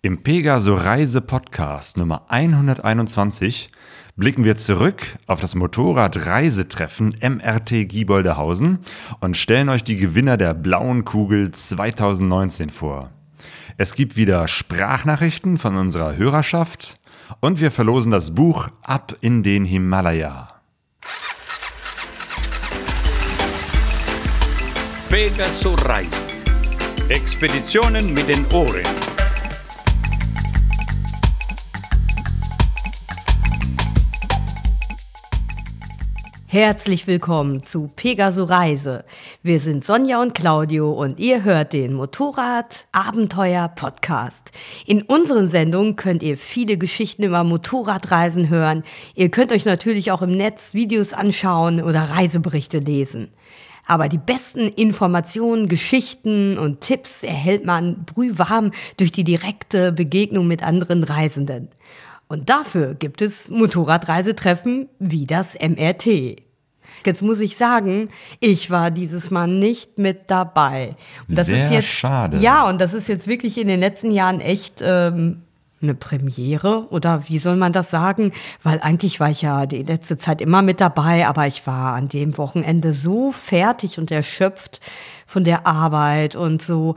Im Pegaso Reise Podcast Nummer 121 blicken wir zurück auf das Motorradreisetreffen MRT Gieboldehausen und stellen euch die Gewinner der Blauen Kugel 2019 vor. Es gibt wieder Sprachnachrichten von unserer Hörerschaft und wir verlosen das Buch Ab in den Himalaya. Pegaso Reise. Expeditionen mit den Ohren. Herzlich willkommen zu Pegaso Reise. Wir sind Sonja und Claudio und ihr hört den Motorrad Abenteuer Podcast. In unseren Sendungen könnt ihr viele Geschichten über Motorradreisen hören. Ihr könnt euch natürlich auch im Netz Videos anschauen oder Reiseberichte lesen. Aber die besten Informationen, Geschichten und Tipps erhält man brühwarm durch die direkte Begegnung mit anderen Reisenden. Und dafür gibt es Motorradreisetreffen wie das MRT. Jetzt muss ich sagen, ich war dieses Mal nicht mit dabei. Und das Sehr ist jetzt, schade. Ja, und das ist jetzt wirklich in den letzten Jahren echt ähm, eine Premiere oder wie soll man das sagen? Weil eigentlich war ich ja die letzte Zeit immer mit dabei, aber ich war an dem Wochenende so fertig und erschöpft von der Arbeit und so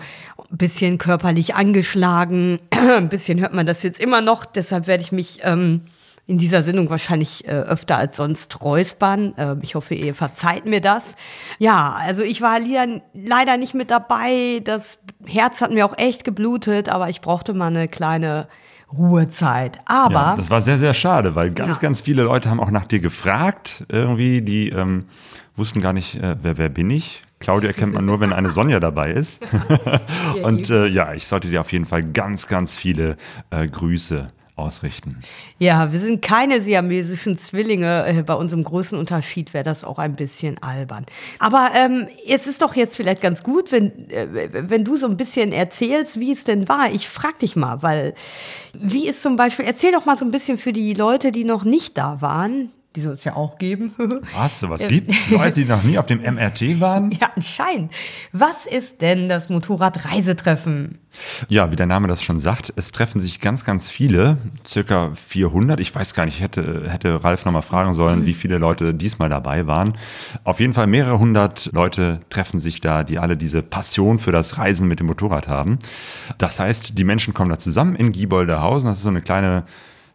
ein bisschen körperlich angeschlagen. ein bisschen hört man das jetzt immer noch, deshalb werde ich mich ähm, in dieser Sendung wahrscheinlich äh, öfter als sonst räuspern. Äh, ich hoffe, ihr verzeiht mir das. Ja, also ich war leider nicht mit dabei. Das Herz hat mir auch echt geblutet, aber ich brauchte mal eine kleine Ruhezeit. Aber. Ja, das war sehr, sehr schade, weil ganz, ja. ganz viele Leute haben auch nach dir gefragt, irgendwie, die ähm, wussten gar nicht, äh, wer, wer bin ich? Claudia erkennt man nur, wenn eine Sonja dabei ist. Und äh, ja, ich sollte dir auf jeden Fall ganz, ganz viele äh, Grüße ausrichten. Ja, wir sind keine siamesischen Zwillinge. Äh, bei unserem großen Unterschied wäre das auch ein bisschen albern. Aber ähm, es ist doch jetzt vielleicht ganz gut, wenn, äh, wenn du so ein bisschen erzählst, wie es denn war. Ich frag dich mal, weil wie ist zum Beispiel, erzähl doch mal so ein bisschen für die Leute, die noch nicht da waren, die soll es ja auch geben. Was? Was gibt's? Leute, die noch nie auf dem MRT waren? Ja, anscheinend. Was ist denn das Motorradreisetreffen? Ja, wie der Name das schon sagt, es treffen sich ganz, ganz viele, circa 400. Ich weiß gar nicht, hätte, hätte Ralf nochmal fragen sollen, mhm. wie viele Leute diesmal dabei waren. Auf jeden Fall mehrere hundert Leute treffen sich da, die alle diese Passion für das Reisen mit dem Motorrad haben. Das heißt, die Menschen kommen da zusammen in Gieboldehausen. Das ist so eine kleine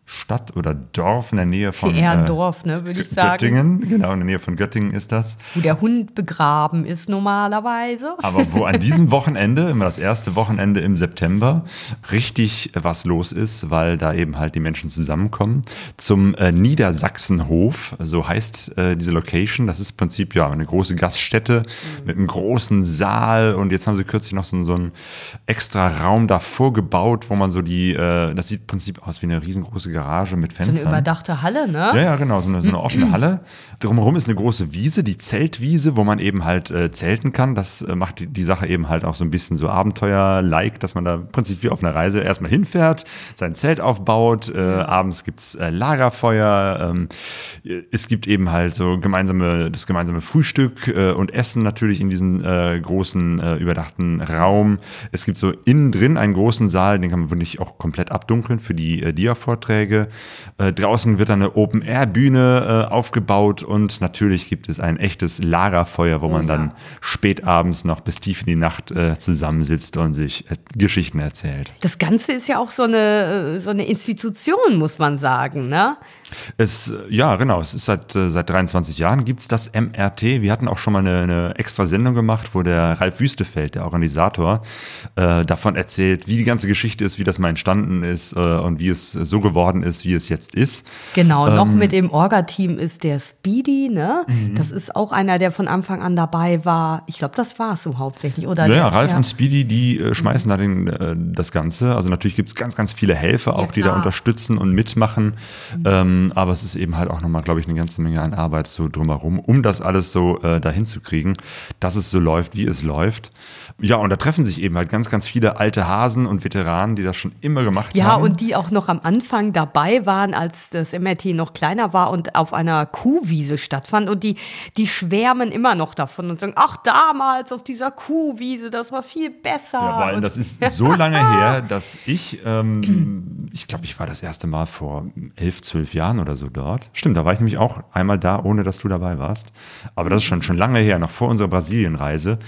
Stadt oder Dorf in der Nähe von Eher ein äh, Dorf, ne, würde ich sagen. Göttingen, genau, in der Nähe von Göttingen ist das. Wo der Hund begraben ist normalerweise. Aber wo an diesem Wochenende, immer das erste Wochenende im September, richtig was los ist, weil da eben halt die Menschen zusammenkommen. Zum äh, Niedersachsenhof, so heißt äh, diese Location. Das ist im Prinzip ja eine große Gaststätte mhm. mit einem großen Saal und jetzt haben sie kürzlich noch so, so einen extra Raum davor gebaut, wo man so die, äh, das sieht im Prinzip aus wie eine riesengroße Garage mit Fenstern. So eine überdachte Halle, ne? Ja, ja, genau, so eine, so eine offene Halle. Drumherum ist eine große Wiese, die Zeltwiese, wo man eben halt äh, zelten kann. Das äh, macht die, die, Sache eben halt auch so ein bisschen so Abenteuer-like, dass man da im Prinzip wie auf einer Reise erstmal hinfährt, sein Zelt aufbaut. Äh, abends gibt's äh, Lagerfeuer. Ähm, es gibt eben halt so gemeinsame, das gemeinsame Frühstück äh, und Essen natürlich in diesem äh, großen, überdachten Raum. Es gibt so innen drin einen großen Saal, den kann man wirklich auch komplett abdunkeln für die äh, Dia-Vorträge. Vorträge. Äh, draußen wird eine Open-Air-Bühne äh, aufgebaut und natürlich gibt es ein echtes Lagerfeuer, wo oh, man dann spät abends noch bis tief in die Nacht äh, zusammensitzt und sich äh, Geschichten erzählt. Das Ganze ist ja auch so eine, äh, so eine Institution, muss man sagen, ne? Es, ja, genau. Es ist seit, äh, seit 23 Jahren gibt es das MRT. Wir hatten auch schon mal eine, eine, extra Sendung gemacht, wo der Ralf Wüstefeld, der Organisator, äh, davon erzählt, wie die ganze Geschichte ist, wie das mal entstanden ist äh, und wie es so geworden ist, wie es jetzt ist. Genau, ähm, noch mit dem Orga-Team ist der Speedy, ne? Mhm. Das ist auch einer, der von Anfang an dabei war. Ich glaube, das war es so hauptsächlich, oder? Ja, der, Ralf ja. und Speedy, die äh, schmeißen mhm. da den, äh, das Ganze. Also natürlich gibt es ganz, ganz viele Helfer auch, ja, die da unterstützen und mitmachen. Mhm. Ähm, ähm, aber es ist eben halt auch nochmal, glaube ich, eine ganze Menge an Arbeit so drumherum, um das alles so äh, dahin zu kriegen, dass es so läuft, wie es läuft. Ja, und da treffen sich eben halt ganz, ganz viele alte Hasen und Veteranen, die das schon immer gemacht ja, haben. Ja, und die auch noch am Anfang dabei dabei waren, als das MRT noch kleiner war und auf einer Kuhwiese stattfand. Und die, die schwärmen immer noch davon und sagen, ach, damals auf dieser Kuhwiese, das war viel besser. Ja, allem, das ist so lange her, dass ich, ähm, ich glaube, ich war das erste Mal vor elf, zwölf Jahren oder so dort. Stimmt, da war ich nämlich auch einmal da, ohne dass du dabei warst. Aber das ist schon, schon lange her, noch vor unserer Brasilienreise.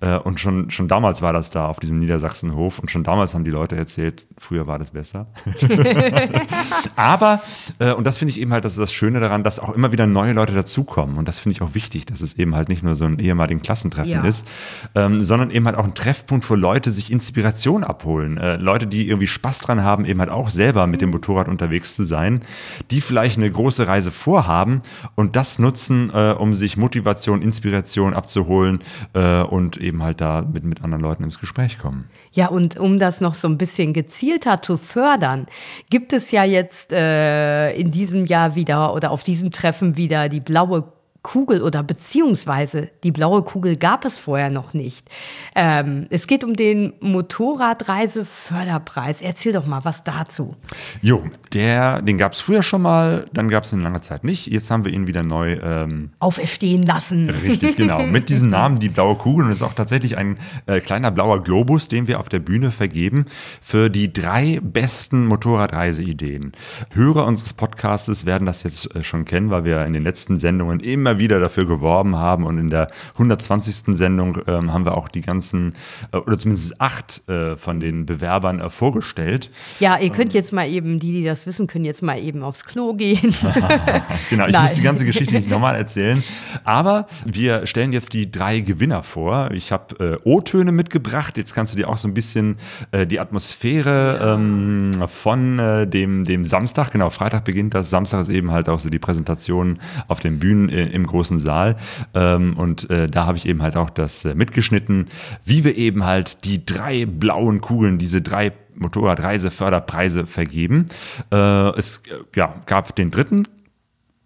Äh, und schon, schon damals war das da auf diesem Niedersachsenhof und schon damals haben die Leute erzählt, früher war das besser. Aber, äh, und das finde ich eben halt, das ist das Schöne daran, dass auch immer wieder neue Leute dazukommen. Und das finde ich auch wichtig, dass es eben halt nicht nur so ein ehemaligen Klassentreffen ja. ist, ähm, sondern eben halt auch ein Treffpunkt, wo Leute sich Inspiration abholen. Äh, Leute, die irgendwie Spaß dran haben, eben halt auch selber mit dem Motorrad unterwegs zu sein, die vielleicht eine große Reise vorhaben und das nutzen, äh, um sich Motivation, Inspiration abzuholen äh, und eben halt da mit, mit anderen Leuten ins Gespräch kommen. Ja, und um das noch so ein bisschen gezielter zu fördern, gibt es ja jetzt äh, in diesem Jahr wieder oder auf diesem Treffen wieder die blaue Kugel oder beziehungsweise die blaue Kugel gab es vorher noch nicht. Ähm, es geht um den Motorradreiseförderpreis. Erzähl doch mal was dazu. Jo, der, den gab es früher schon mal, dann gab es ihn lange Zeit nicht. Jetzt haben wir ihn wieder neu ähm, auferstehen lassen. Richtig, genau. Mit diesem Namen, die blaue Kugel. Und es ist auch tatsächlich ein äh, kleiner blauer Globus, den wir auf der Bühne vergeben für die drei besten Motorradreiseideen. Hörer unseres Podcastes werden das jetzt äh, schon kennen, weil wir in den letzten Sendungen immer wieder dafür geworben haben und in der 120. Sendung ähm, haben wir auch die ganzen, äh, oder zumindest acht äh, von den Bewerbern äh, vorgestellt. Ja, ihr könnt ähm. jetzt mal eben, die, die das wissen, können jetzt mal eben aufs Klo gehen. genau, ich Nein. muss die ganze Geschichte nicht nochmal erzählen. Aber wir stellen jetzt die drei Gewinner vor. Ich habe äh, O-Töne mitgebracht. Jetzt kannst du dir auch so ein bisschen äh, die Atmosphäre ähm, von äh, dem, dem Samstag, genau, Freitag beginnt das. Samstag ist eben halt auch so die Präsentation auf den Bühnen im großen Saal. Ähm, und äh, da habe ich eben halt auch das äh, mitgeschnitten, wie wir eben halt die drei blauen Kugeln, diese drei Motorradreiseförderpreise vergeben. Äh, es ja, gab den dritten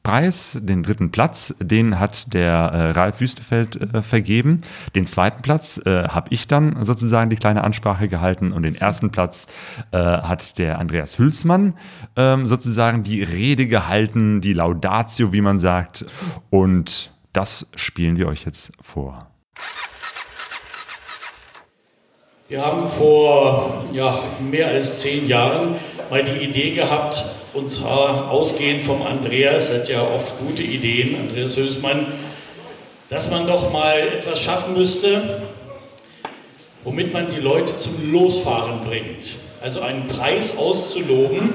Preis, den dritten Platz, den hat der äh, Ralf Wüstefeld äh, vergeben. Den zweiten Platz äh, habe ich dann sozusagen die kleine Ansprache gehalten und den ersten Platz äh, hat der Andreas Hülsmann ähm, sozusagen die Rede gehalten, die Laudatio, wie man sagt. Und das spielen wir euch jetzt vor. Wir haben vor ja, mehr als zehn Jahren mal die Idee gehabt, und zwar ausgehend vom Andreas, hat ja oft gute Ideen, Andreas Hösmann, dass man doch mal etwas schaffen müsste, womit man die Leute zum Losfahren bringt. Also einen Preis auszuloben,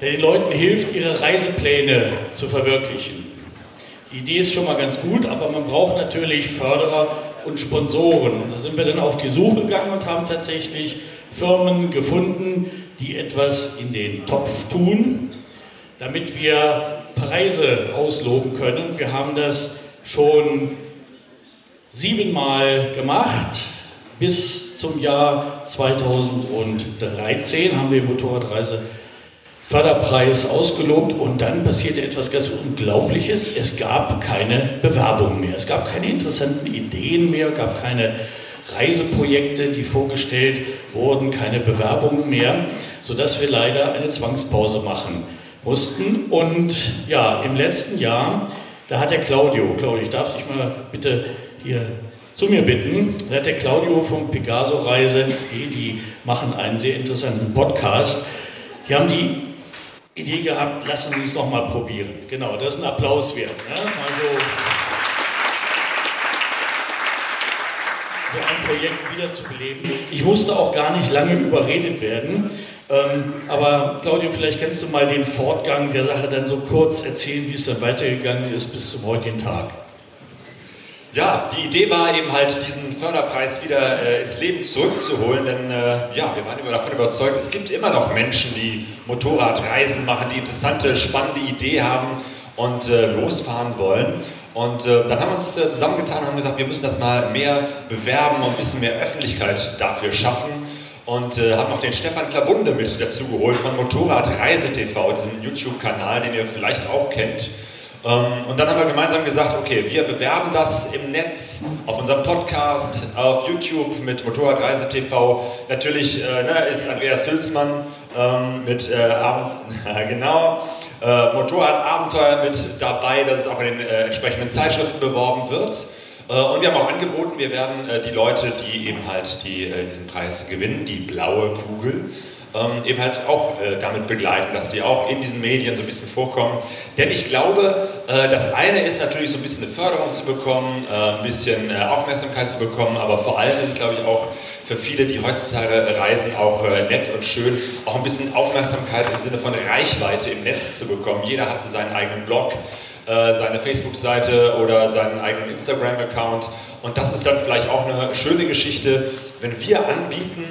der den Leuten hilft, ihre Reisepläne zu verwirklichen. Die Idee ist schon mal ganz gut, aber man braucht natürlich Förderer und Sponsoren. Und da sind wir dann auf die Suche gegangen und haben tatsächlich Firmen gefunden, die etwas in den Topf tun, damit wir Preise ausloben können. Wir haben das schon siebenmal gemacht. Bis zum Jahr 2013 haben wir Motorradreise Förderpreis ausgelobt und dann passierte etwas ganz Unglaubliches. Es gab keine Bewerbung mehr. Es gab keine interessanten Ideen mehr, gab keine Reiseprojekte, die vorgestellt wurden, keine Bewerbungen mehr sodass wir leider eine Zwangspause machen mussten. Und ja, im letzten Jahr, da hat der Claudio, Claudio, ich darf dich mal bitte hier zu mir bitten, da hat der Claudio vom Pegaso Reise, die machen einen sehr interessanten Podcast. Die haben die Idee gehabt, lassen Sie uns noch mal probieren. Genau, das ist ein Applaus wert. Ne? Also, so ein Projekt wieder zu beleben. Ich musste auch gar nicht lange überredet werden. Ähm, aber Claudio, vielleicht kannst du mal den Fortgang der Sache dann so kurz erzählen, wie es dann weitergegangen ist bis zum heutigen Tag. Ja, die Idee war eben halt, diesen Förderpreis wieder äh, ins Leben zurückzuholen, denn äh, ja, wir waren immer davon überzeugt, es gibt immer noch Menschen, die Motorradreisen machen, die interessante, spannende Idee haben und äh, losfahren wollen. Und äh, dann haben wir uns äh, zusammengetan und haben gesagt, wir müssen das mal mehr bewerben und ein bisschen mehr Öffentlichkeit dafür schaffen und äh, habe noch den Stefan Klabunde mit dazu geholt von Motorrad Reise TV, diesem YouTube-Kanal, den ihr vielleicht auch kennt. Ähm, und dann haben wir gemeinsam gesagt, okay, wir bewerben das im Netz, auf unserem Podcast, auf YouTube mit Motorrad Reise TV. Natürlich äh, ne, ist Andreas Hülsmann ähm, mit äh, genau, äh, Motorradabenteuer mit dabei, dass es auch in den äh, entsprechenden Zeitschriften beworben wird. Äh, und wir haben auch angeboten, wir werden äh, die Leute, die eben halt die, äh, diesen Preis gewinnen, die blaue Kugel, ähm, eben halt auch damit begleiten, dass die auch in diesen Medien so ein bisschen vorkommen. Denn ich glaube, das eine ist natürlich so ein bisschen eine Förderung zu bekommen, ein bisschen Aufmerksamkeit zu bekommen, aber vor allem ist es, glaube ich, auch für viele, die heutzutage reisen, auch nett und schön, auch ein bisschen Aufmerksamkeit im Sinne von Reichweite im Netz zu bekommen. Jeder hat so seinen eigenen Blog, äh, seine Facebook-Seite oder seinen eigenen Instagram-Account. Und das ist dann vielleicht auch eine schöne Geschichte, wenn wir anbieten,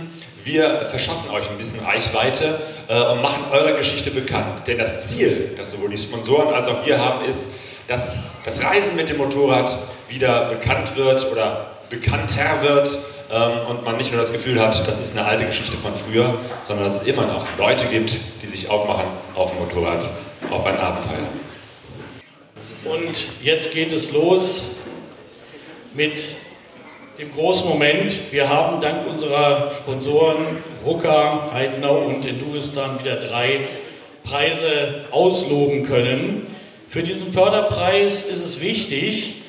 wir verschaffen euch ein bisschen Reichweite äh, und machen eure Geschichte bekannt. Denn das Ziel, das sowohl die Sponsoren als auch wir haben, ist, dass das Reisen mit dem Motorrad wieder bekannt wird oder bekannter wird ähm, und man nicht nur das Gefühl hat, das ist eine alte Geschichte von früher, sondern dass es immer noch Leute gibt, die sich aufmachen auf dem Motorrad, auf ein Abenteuer. Und jetzt geht es los mit dem großen Moment. Wir haben dank unserer Sponsoren Rucker, Heidenau und Enduristan wieder drei Preise ausloben können. Für diesen Förderpreis ist es wichtig,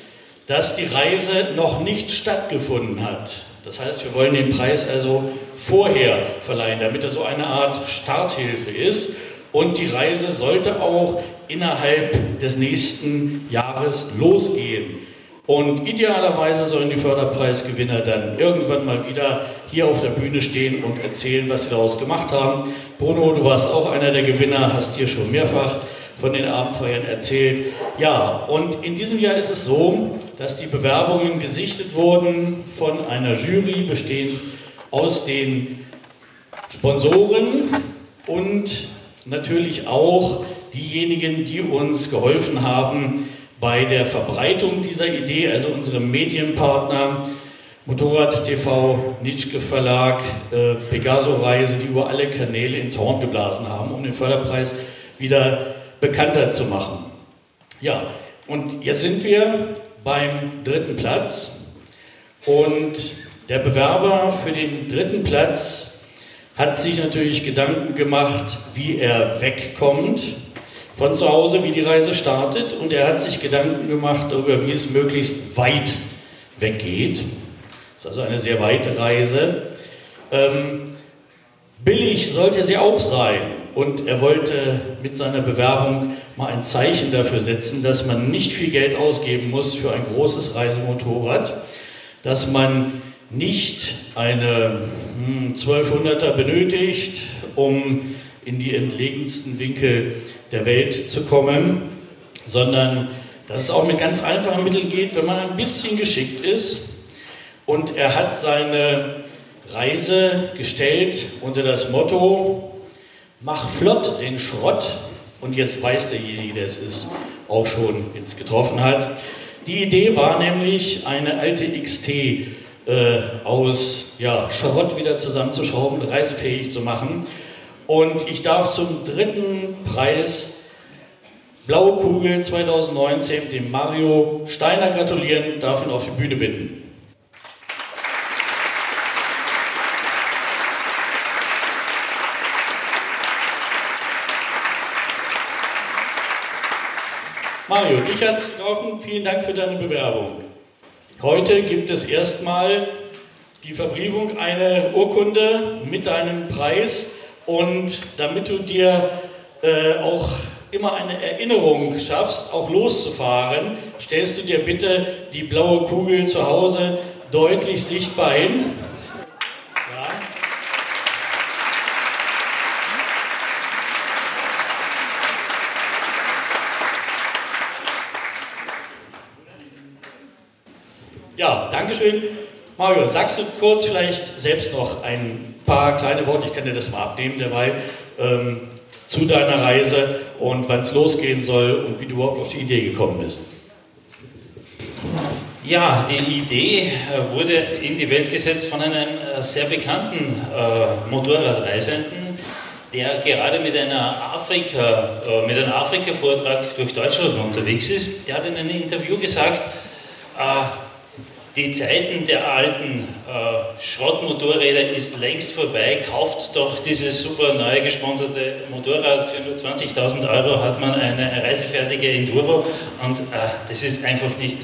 dass die Reise noch nicht stattgefunden hat. Das heißt, wir wollen den Preis also vorher verleihen, damit er so eine Art Starthilfe ist. Und die Reise sollte auch innerhalb des nächsten Jahres losgehen. Und idealerweise sollen die Förderpreisgewinner dann irgendwann mal wieder hier auf der Bühne stehen und erzählen, was sie daraus gemacht haben. Bruno, du warst auch einer der Gewinner, hast hier schon mehrfach von den Abenteuern erzählt. Ja, und in diesem Jahr ist es so, dass die Bewerbungen gesichtet wurden von einer Jury, bestehend aus den Sponsoren und natürlich auch diejenigen, die uns geholfen haben, bei der Verbreitung dieser Idee, also unsere Medienpartner, Motorrad TV, Nitschke Verlag, äh, Pegaso Reise, die über alle Kanäle ins Horn geblasen haben, um den Förderpreis wieder bekannter zu machen. Ja, und jetzt sind wir beim dritten Platz und der Bewerber für den dritten Platz hat sich natürlich Gedanken gemacht, wie er wegkommt von zu Hause, wie die Reise startet. Und er hat sich Gedanken gemacht darüber, wie es möglichst weit weggeht. Das ist also eine sehr weite Reise. Ähm, billig sollte sie auch sein. Und er wollte mit seiner Bewerbung mal ein Zeichen dafür setzen, dass man nicht viel Geld ausgeben muss für ein großes Reisemotorrad, dass man nicht eine 1200er hm, benötigt, um in die entlegensten Winkel der Welt zu kommen, sondern dass es auch mit ganz einfachen Mitteln geht, wenn man ein bisschen geschickt ist. Und er hat seine Reise gestellt unter das Motto, mach flott den Schrott. Und jetzt weiß derjenige, der es ist, auch schon jetzt getroffen hat. Die Idee war nämlich, eine alte XT äh, aus ja, Schrott wieder zusammenzuschrauben, reisefähig zu machen. Und ich darf zum dritten Preis Blaue Kugel 2019 dem Mario Steiner gratulieren, darf ihn auf die Bühne bitten. Mario, dich hat es getroffen. Vielen Dank für deine Bewerbung. Heute gibt es erstmal die Verbriefung einer Urkunde mit deinem Preis und damit du dir äh, auch immer eine Erinnerung schaffst, auch loszufahren, stellst du dir bitte die blaue Kugel zu Hause deutlich sichtbar hin. Ja, Dankeschön. Mario, sagst du kurz vielleicht selbst noch ein paar kleine Worte, ich kann dir das mal abnehmen dabei, ähm, zu deiner Reise und wann es losgehen soll und wie du überhaupt auf die Idee gekommen bist. Ja, die Idee äh, wurde in die Welt gesetzt von einem äh, sehr bekannten äh, Motorradreisenden, der gerade mit, einer Afrika, äh, mit einem Afrika-Vortrag durch Deutschland unterwegs ist. Der hat in einem Interview gesagt, äh, die Zeiten der alten äh, Schrottmotorräder ist längst vorbei. Kauft doch dieses super neu gesponserte Motorrad für nur 20.000 Euro, hat man eine reisefertige Enduro und äh, das ist einfach nicht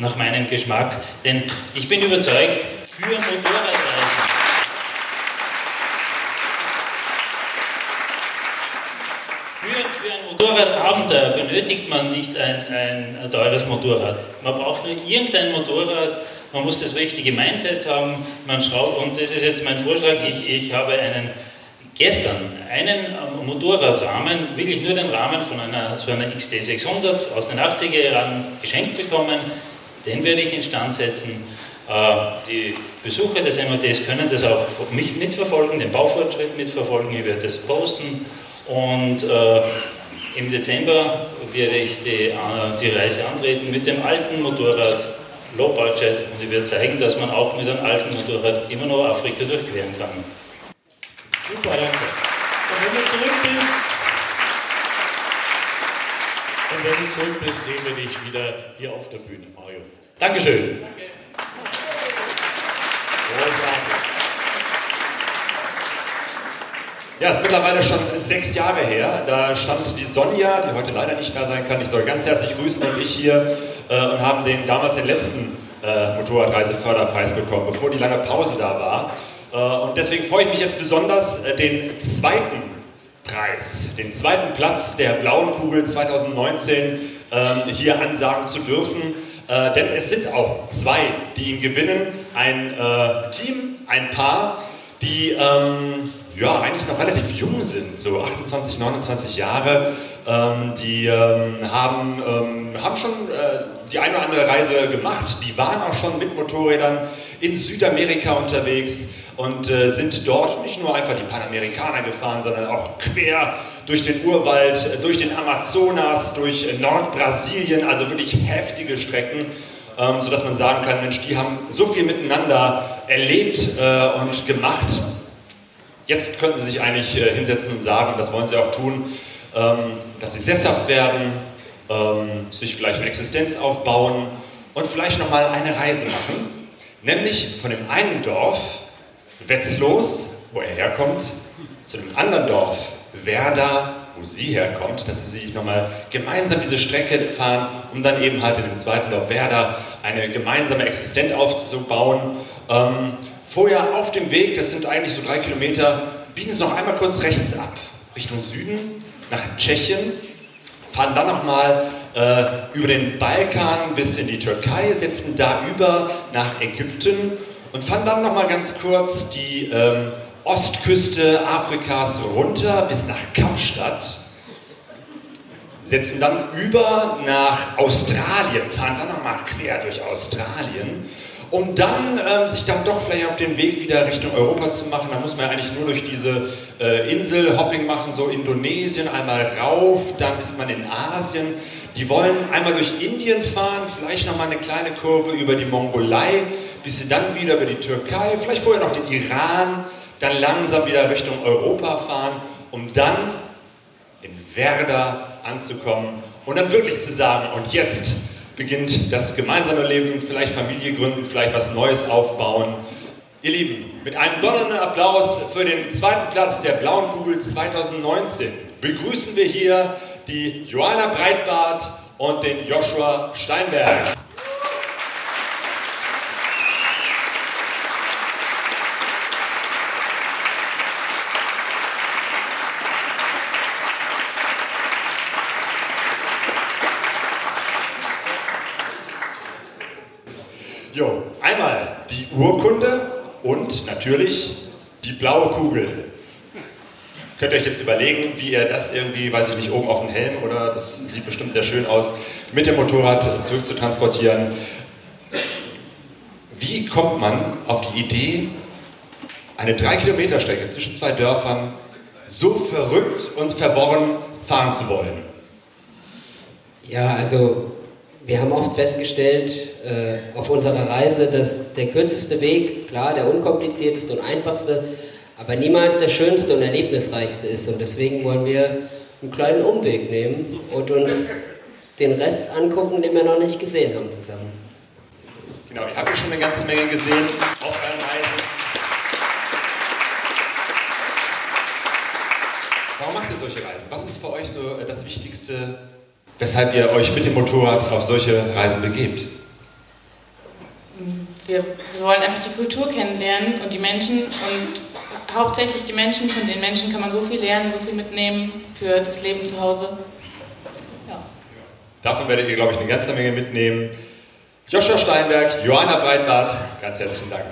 nach meinem Geschmack. Denn ich bin überzeugt, für Motorradreisen Motorradabenteuer benötigt man nicht ein, ein, teures Motorrad. Man braucht nur irgendein Motorrad, man muss das richtige Mindset haben, man schraubt, und das ist jetzt mein Vorschlag, ich, ich habe einen, gestern einen Motorradrahmen, wirklich nur den Rahmen von einer, so einer XT600 aus den 80er Jahren geschenkt bekommen, den werde ich instand setzen. Äh, die Besucher des MOTs können das auch mich mitverfolgen, den Baufortschritt mitverfolgen, ich werde das posten. Und äh, im Dezember werde ich die, äh, die Reise antreten mit dem alten Motorrad Low Budget und ich werde zeigen, dass man auch mit einem alten Motorrad immer noch Afrika durchqueren kann. Super, danke. Und wenn du zurück bist, und wenn du zurück bist, sehen wir dich wieder hier auf der Bühne, Mario. Dankeschön. Danke. Ja, es ist mittlerweile schon sechs Jahre her. Da stand die Sonja, die heute leider nicht da sein kann. Ich soll ganz herzlich grüßen und ich hier äh, und haben den, damals den letzten äh, Motorradreiseförderpreis bekommen, bevor die lange Pause da war. Äh, und deswegen freue ich mich jetzt besonders, äh, den zweiten Preis, den zweiten Platz der Blauen Kugel 2019 ähm, hier ansagen zu dürfen. Äh, denn es sind auch zwei, die ihn gewinnen. Ein äh, Team, ein Paar, die ähm, ja, eigentlich noch relativ jung sind, so 28, 29 Jahre. Ähm, die ähm, haben, ähm, haben schon äh, die eine oder andere Reise gemacht. Die waren auch schon mit Motorrädern in Südamerika unterwegs und äh, sind dort nicht nur einfach die Panamerikaner gefahren, sondern auch quer durch den Urwald, durch den Amazonas, durch Nordbrasilien, also wirklich heftige Strecken, ähm, sodass man sagen kann, Mensch, die haben so viel miteinander erlebt äh, und gemacht Jetzt könnten Sie sich eigentlich äh, hinsetzen und sagen, das wollen Sie auch tun, ähm, dass Sie sesshaft werden, ähm, sich vielleicht eine Existenz aufbauen und vielleicht nochmal eine Reise machen. Nämlich von dem einen Dorf, Wetzlos, wo er herkommt, zu dem anderen Dorf, Werder, wo sie herkommt, dass sie nochmal gemeinsam diese Strecke fahren, um dann eben halt in dem zweiten Dorf Werder eine gemeinsame Existenz aufzubauen. Ähm, Vorher auf dem Weg, das sind eigentlich so drei Kilometer, biegen Sie noch einmal kurz rechts ab, Richtung Süden, nach Tschechien, fahren dann nochmal äh, über den Balkan bis in die Türkei, setzen da über nach Ägypten und fahren dann nochmal ganz kurz die ähm, Ostküste Afrikas runter bis nach Kapstadt, setzen dann über nach Australien, fahren dann nochmal quer durch Australien um dann ähm, sich dann doch vielleicht auf den Weg wieder Richtung Europa zu machen. Da muss man ja eigentlich nur durch diese äh, Insel Hopping machen, so Indonesien einmal rauf, dann ist man in Asien. Die wollen einmal durch Indien fahren, vielleicht nochmal eine kleine Kurve über die Mongolei, bis sie dann wieder über die Türkei, vielleicht vorher noch den Iran, dann langsam wieder Richtung Europa fahren, um dann in Werder anzukommen und dann wirklich zu sagen, und jetzt beginnt das gemeinsame Leben, vielleicht Familie gründen, vielleicht was Neues aufbauen. Ihr Lieben, mit einem donnernden Applaus für den zweiten Platz der Blauen Kugel 2019 begrüßen wir hier die Johanna Breitbart und den Joshua Steinberg. Jo, einmal die Urkunde und natürlich die blaue Kugel. Könnt ihr euch jetzt überlegen, wie ihr das irgendwie, weiß ich nicht, oben auf den Helm oder das sieht bestimmt sehr schön aus, mit dem Motorrad zurück zu transportieren. Wie kommt man auf die Idee, eine 3-Kilometer-Strecke zwischen zwei Dörfern so verrückt und verworren fahren zu wollen? Ja, also wir haben oft festgestellt äh, auf unserer Reise, dass der kürzeste Weg, klar, der unkomplizierteste und einfachste, aber niemals der schönste und erlebnisreichste ist. Und deswegen wollen wir einen kleinen Umweg nehmen und uns den Rest angucken, den wir noch nicht gesehen haben zusammen. Genau, ihr habt ja schon eine ganze Menge gesehen auf euren Reisen. Warum macht ihr solche Reisen? Was ist für euch so äh, das Wichtigste, weshalb ihr euch mit dem Motorrad auf solche Reisen begebt? Wir, wir wollen einfach die Kultur kennenlernen und die Menschen und hauptsächlich die Menschen. Von den Menschen kann man so viel lernen, so viel mitnehmen für das Leben zu Hause. Ja. Davon werdet ihr, glaube ich, eine ganze Menge mitnehmen. Joshua Steinberg, Johanna Breitbart, ganz herzlichen Dank.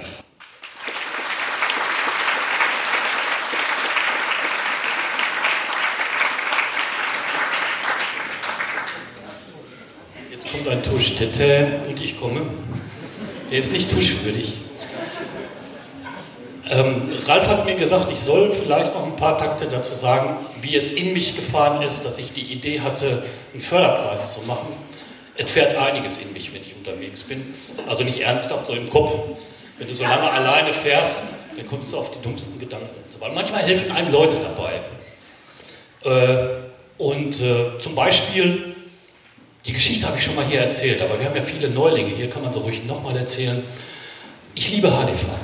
Jetzt kommt ein Tusch, tete, und ich komme. Er ist nicht tuschwürdig. Ähm, Ralf hat mir gesagt, ich soll vielleicht noch ein paar Takte dazu sagen, wie es in mich gefahren ist, dass ich die Idee hatte, einen Förderpreis zu machen. Es fährt einiges in mich, wenn ich unterwegs bin. Also nicht ernsthaft, so im Kopf. Wenn du so lange alleine fährst, dann kommst du auf die dummsten Gedanken. Weil manchmal helfen einem Leute dabei. Äh, und äh, zum Beispiel, die Geschichte habe ich schon mal hier erzählt, aber wir haben ja viele Neulinge, hier kann man so ruhig nochmal erzählen. Ich liebe Harley-Fahrer.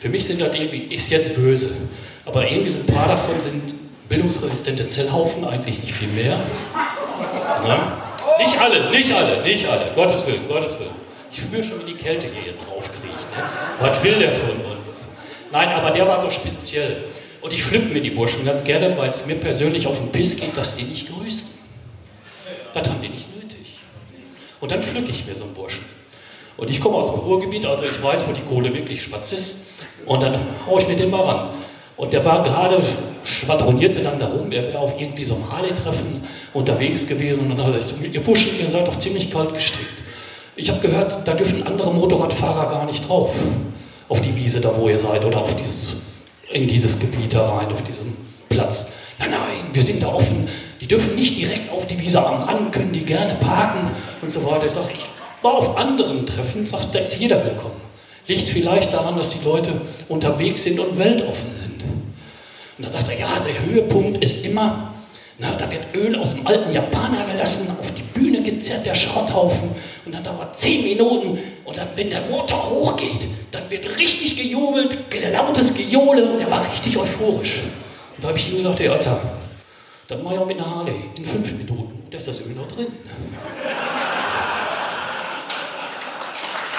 Für mich sind das irgendwie, ist jetzt böse, aber irgendwie so ein paar davon sind bildungsresistente Zellhaufen, eigentlich nicht viel mehr. Na? Nicht alle, nicht alle, nicht alle, Gottes Willen, Gottes Willen. Ich spüre schon, wie die Kälte hier jetzt raufkriegt. Ne? Was will der von uns? Nein, aber der war so speziell. Und ich flippe mir die Burschen ganz gerne, weil es mir persönlich auf den Piss geht, dass die nicht grüßen. Das haben die nicht nötig. Und dann pflücke ich mir so einen Burschen. Und ich komme aus dem Ruhrgebiet, also ich weiß, wo die Kohle wirklich spatz ist. Und dann haue ich mir den mal ran. Und der war gerade, schwadronierte dann darum, er wäre auf irgendwie so einem Harley-Treffen unterwegs gewesen. Und dann hat er gesagt, ihr Burschen, ihr seid doch ziemlich kalt gestrickt. Ich habe gehört, da dürfen andere Motorradfahrer gar nicht drauf. Auf die Wiese, da wo ihr seid, oder auf dieses, in dieses Gebiet da rein, auf diesem Platz. Nein, nein, wir sind da offen. Die dürfen nicht direkt auf die Wiese am Rand, können die gerne parken und so weiter. Ich sage, ich war auf anderen Treffen, sagt, da ist jeder willkommen. Liegt vielleicht daran, dass die Leute unterwegs sind und weltoffen sind. Und dann sagt er, ja, der Höhepunkt ist immer, na, da wird Öl aus dem alten Japaner gelassen, auf die Bühne gezerrt, der Schrotthaufen, und dann dauert zehn Minuten, und dann, wenn der Motor hochgeht, dann wird richtig gejubelt, lautes Gejohle, und er war richtig euphorisch. Und da habe ich ihm gesagt, Alter, dann mache ich auch mit einer Harley in fünf Minuten, und da ist das Öl noch drin.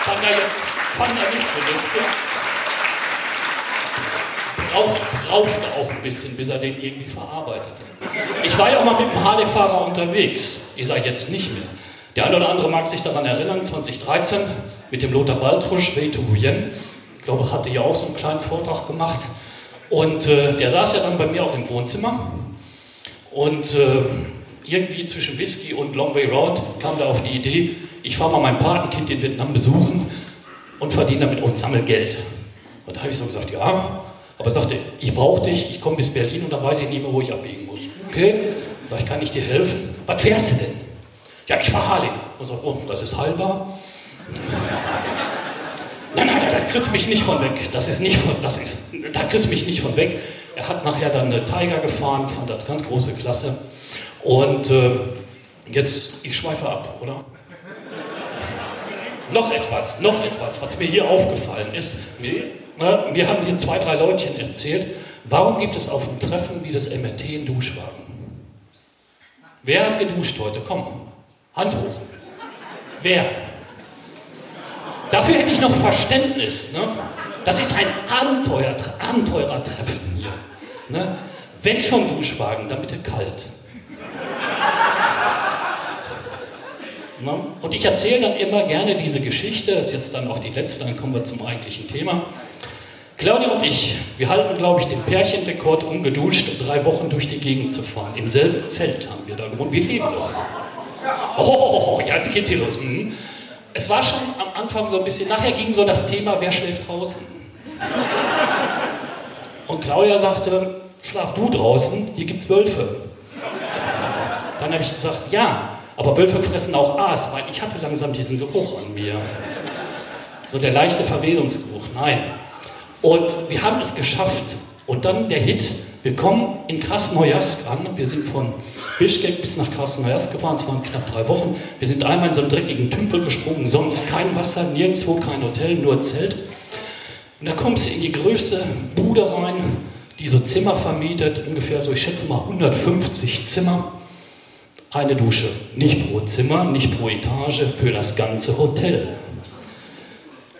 Fand er jetzt, fand er nicht so lustig. Braucht, brauchte auch ein bisschen, bis er den irgendwie verarbeitete. Ich war ja auch mal mit einem Harley-Fahrer unterwegs. Ich sage jetzt nicht mehr. Der eine oder andere mag sich daran erinnern, 2013 mit dem Lothar Baltrusch, Way to Guyenne. Ich glaube, hatte ja auch so einen kleinen Vortrag gemacht. Und äh, der saß ja dann bei mir auch im Wohnzimmer. Und äh, irgendwie zwischen Whisky und Long Way Round kam da auf die Idee, ich fahre mal mein Patenkind in Vietnam besuchen und verdiene damit und sammle Geld. Und da habe ich so gesagt, ja, aber sagte, ich brauche dich, ich komme bis Berlin und dann weiß ich nicht mehr, wo ich abbiegen muss. Okay, sag ich, kann ich dir helfen? Was fährst du denn? Ja, ich fahre Harley. Und sagt, oh, das ist heilbar. nein, nein, da kriegst du mich nicht von weg. Das ist nicht von, das ist, da kriegst du mich nicht von weg. Er hat nachher dann eine Tiger gefahren, fand das ganz große Klasse. Und äh, jetzt, ich schweife ab, oder? noch etwas, noch etwas, was mir hier aufgefallen ist. Wir, ne, wir haben hier zwei, drei Leutchen erzählt. Warum gibt es auf dem Treffen wie das MRT einen Duschwagen? Wer hat geduscht heute? Komm, Hand hoch. Wer? Dafür hätte ich noch Verständnis. Ne? Das ist ein Abenteuer, Abenteurertreffen. Ne? Weg vom Duschwagen, dann bitte kalt. Ne? Und ich erzähle dann immer gerne diese Geschichte, das ist jetzt dann auch die letzte, dann kommen wir zum eigentlichen Thema. Claudia und ich, wir halten, glaube ich, den Pärchenrekord, ungeduscht drei Wochen durch die Gegend zu fahren. Im selben Zelt haben wir da gewohnt. Wir leben noch. Oh, ja, jetzt geht's hier los. Hm. Es war schon am Anfang so ein bisschen, nachher ging so das Thema, wer schläft draußen? Und Claudia sagte, schlaf du draußen, hier gibt's Wölfe. Dann habe ich gesagt, ja, aber Wölfe fressen auch Aas, weil ich hatte langsam diesen Geruch an mir. So der leichte Verwesungsgeruch, nein. Und wir haben es geschafft. Und dann der Hit, Wir kommen in Krasnojarsk an. Wir sind von Bischkek bis nach Krasnojarsk gefahren. Es waren knapp drei Wochen. Wir sind einmal in so einen dreckigen Tümpel gesprungen. Sonst kein Wasser, nirgendwo kein Hotel, nur Zelt. Und da kommst du in die größte Bude rein, die so Zimmer vermietet. Ungefähr so, ich schätze mal 150 Zimmer. Eine Dusche. Nicht pro Zimmer, nicht pro Etage, für das ganze Hotel.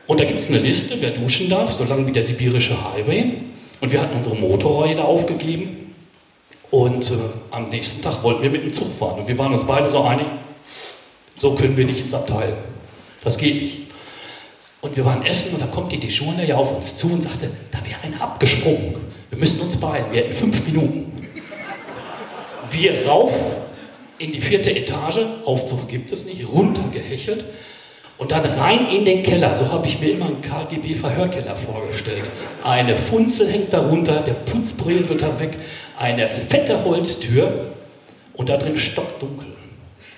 Und da gibt es eine Liste, wer duschen darf, solange wie der sibirische Highway. Und wir hatten unsere Motorräder aufgegeben. Und äh, am nächsten Tag wollten wir mit dem Zug fahren. Und wir waren uns beide so einig, so können wir nicht ins Abteil. Das geht nicht. Und wir waren essen und da kommt die Dejourne ja auf uns zu und sagte, da wäre einer abgesprungen. Wir müssen uns beeilen. Wir hätten fünf Minuten. Wir rauf in die vierte Etage, Aufzug gibt es nicht, runtergehechelt und dann rein in den Keller. So habe ich mir immer einen KGB-Verhörkeller vorgestellt. Eine Funzel hängt darunter, der Putzbrille wird da weg, eine fette Holztür und da drin stockdunkel.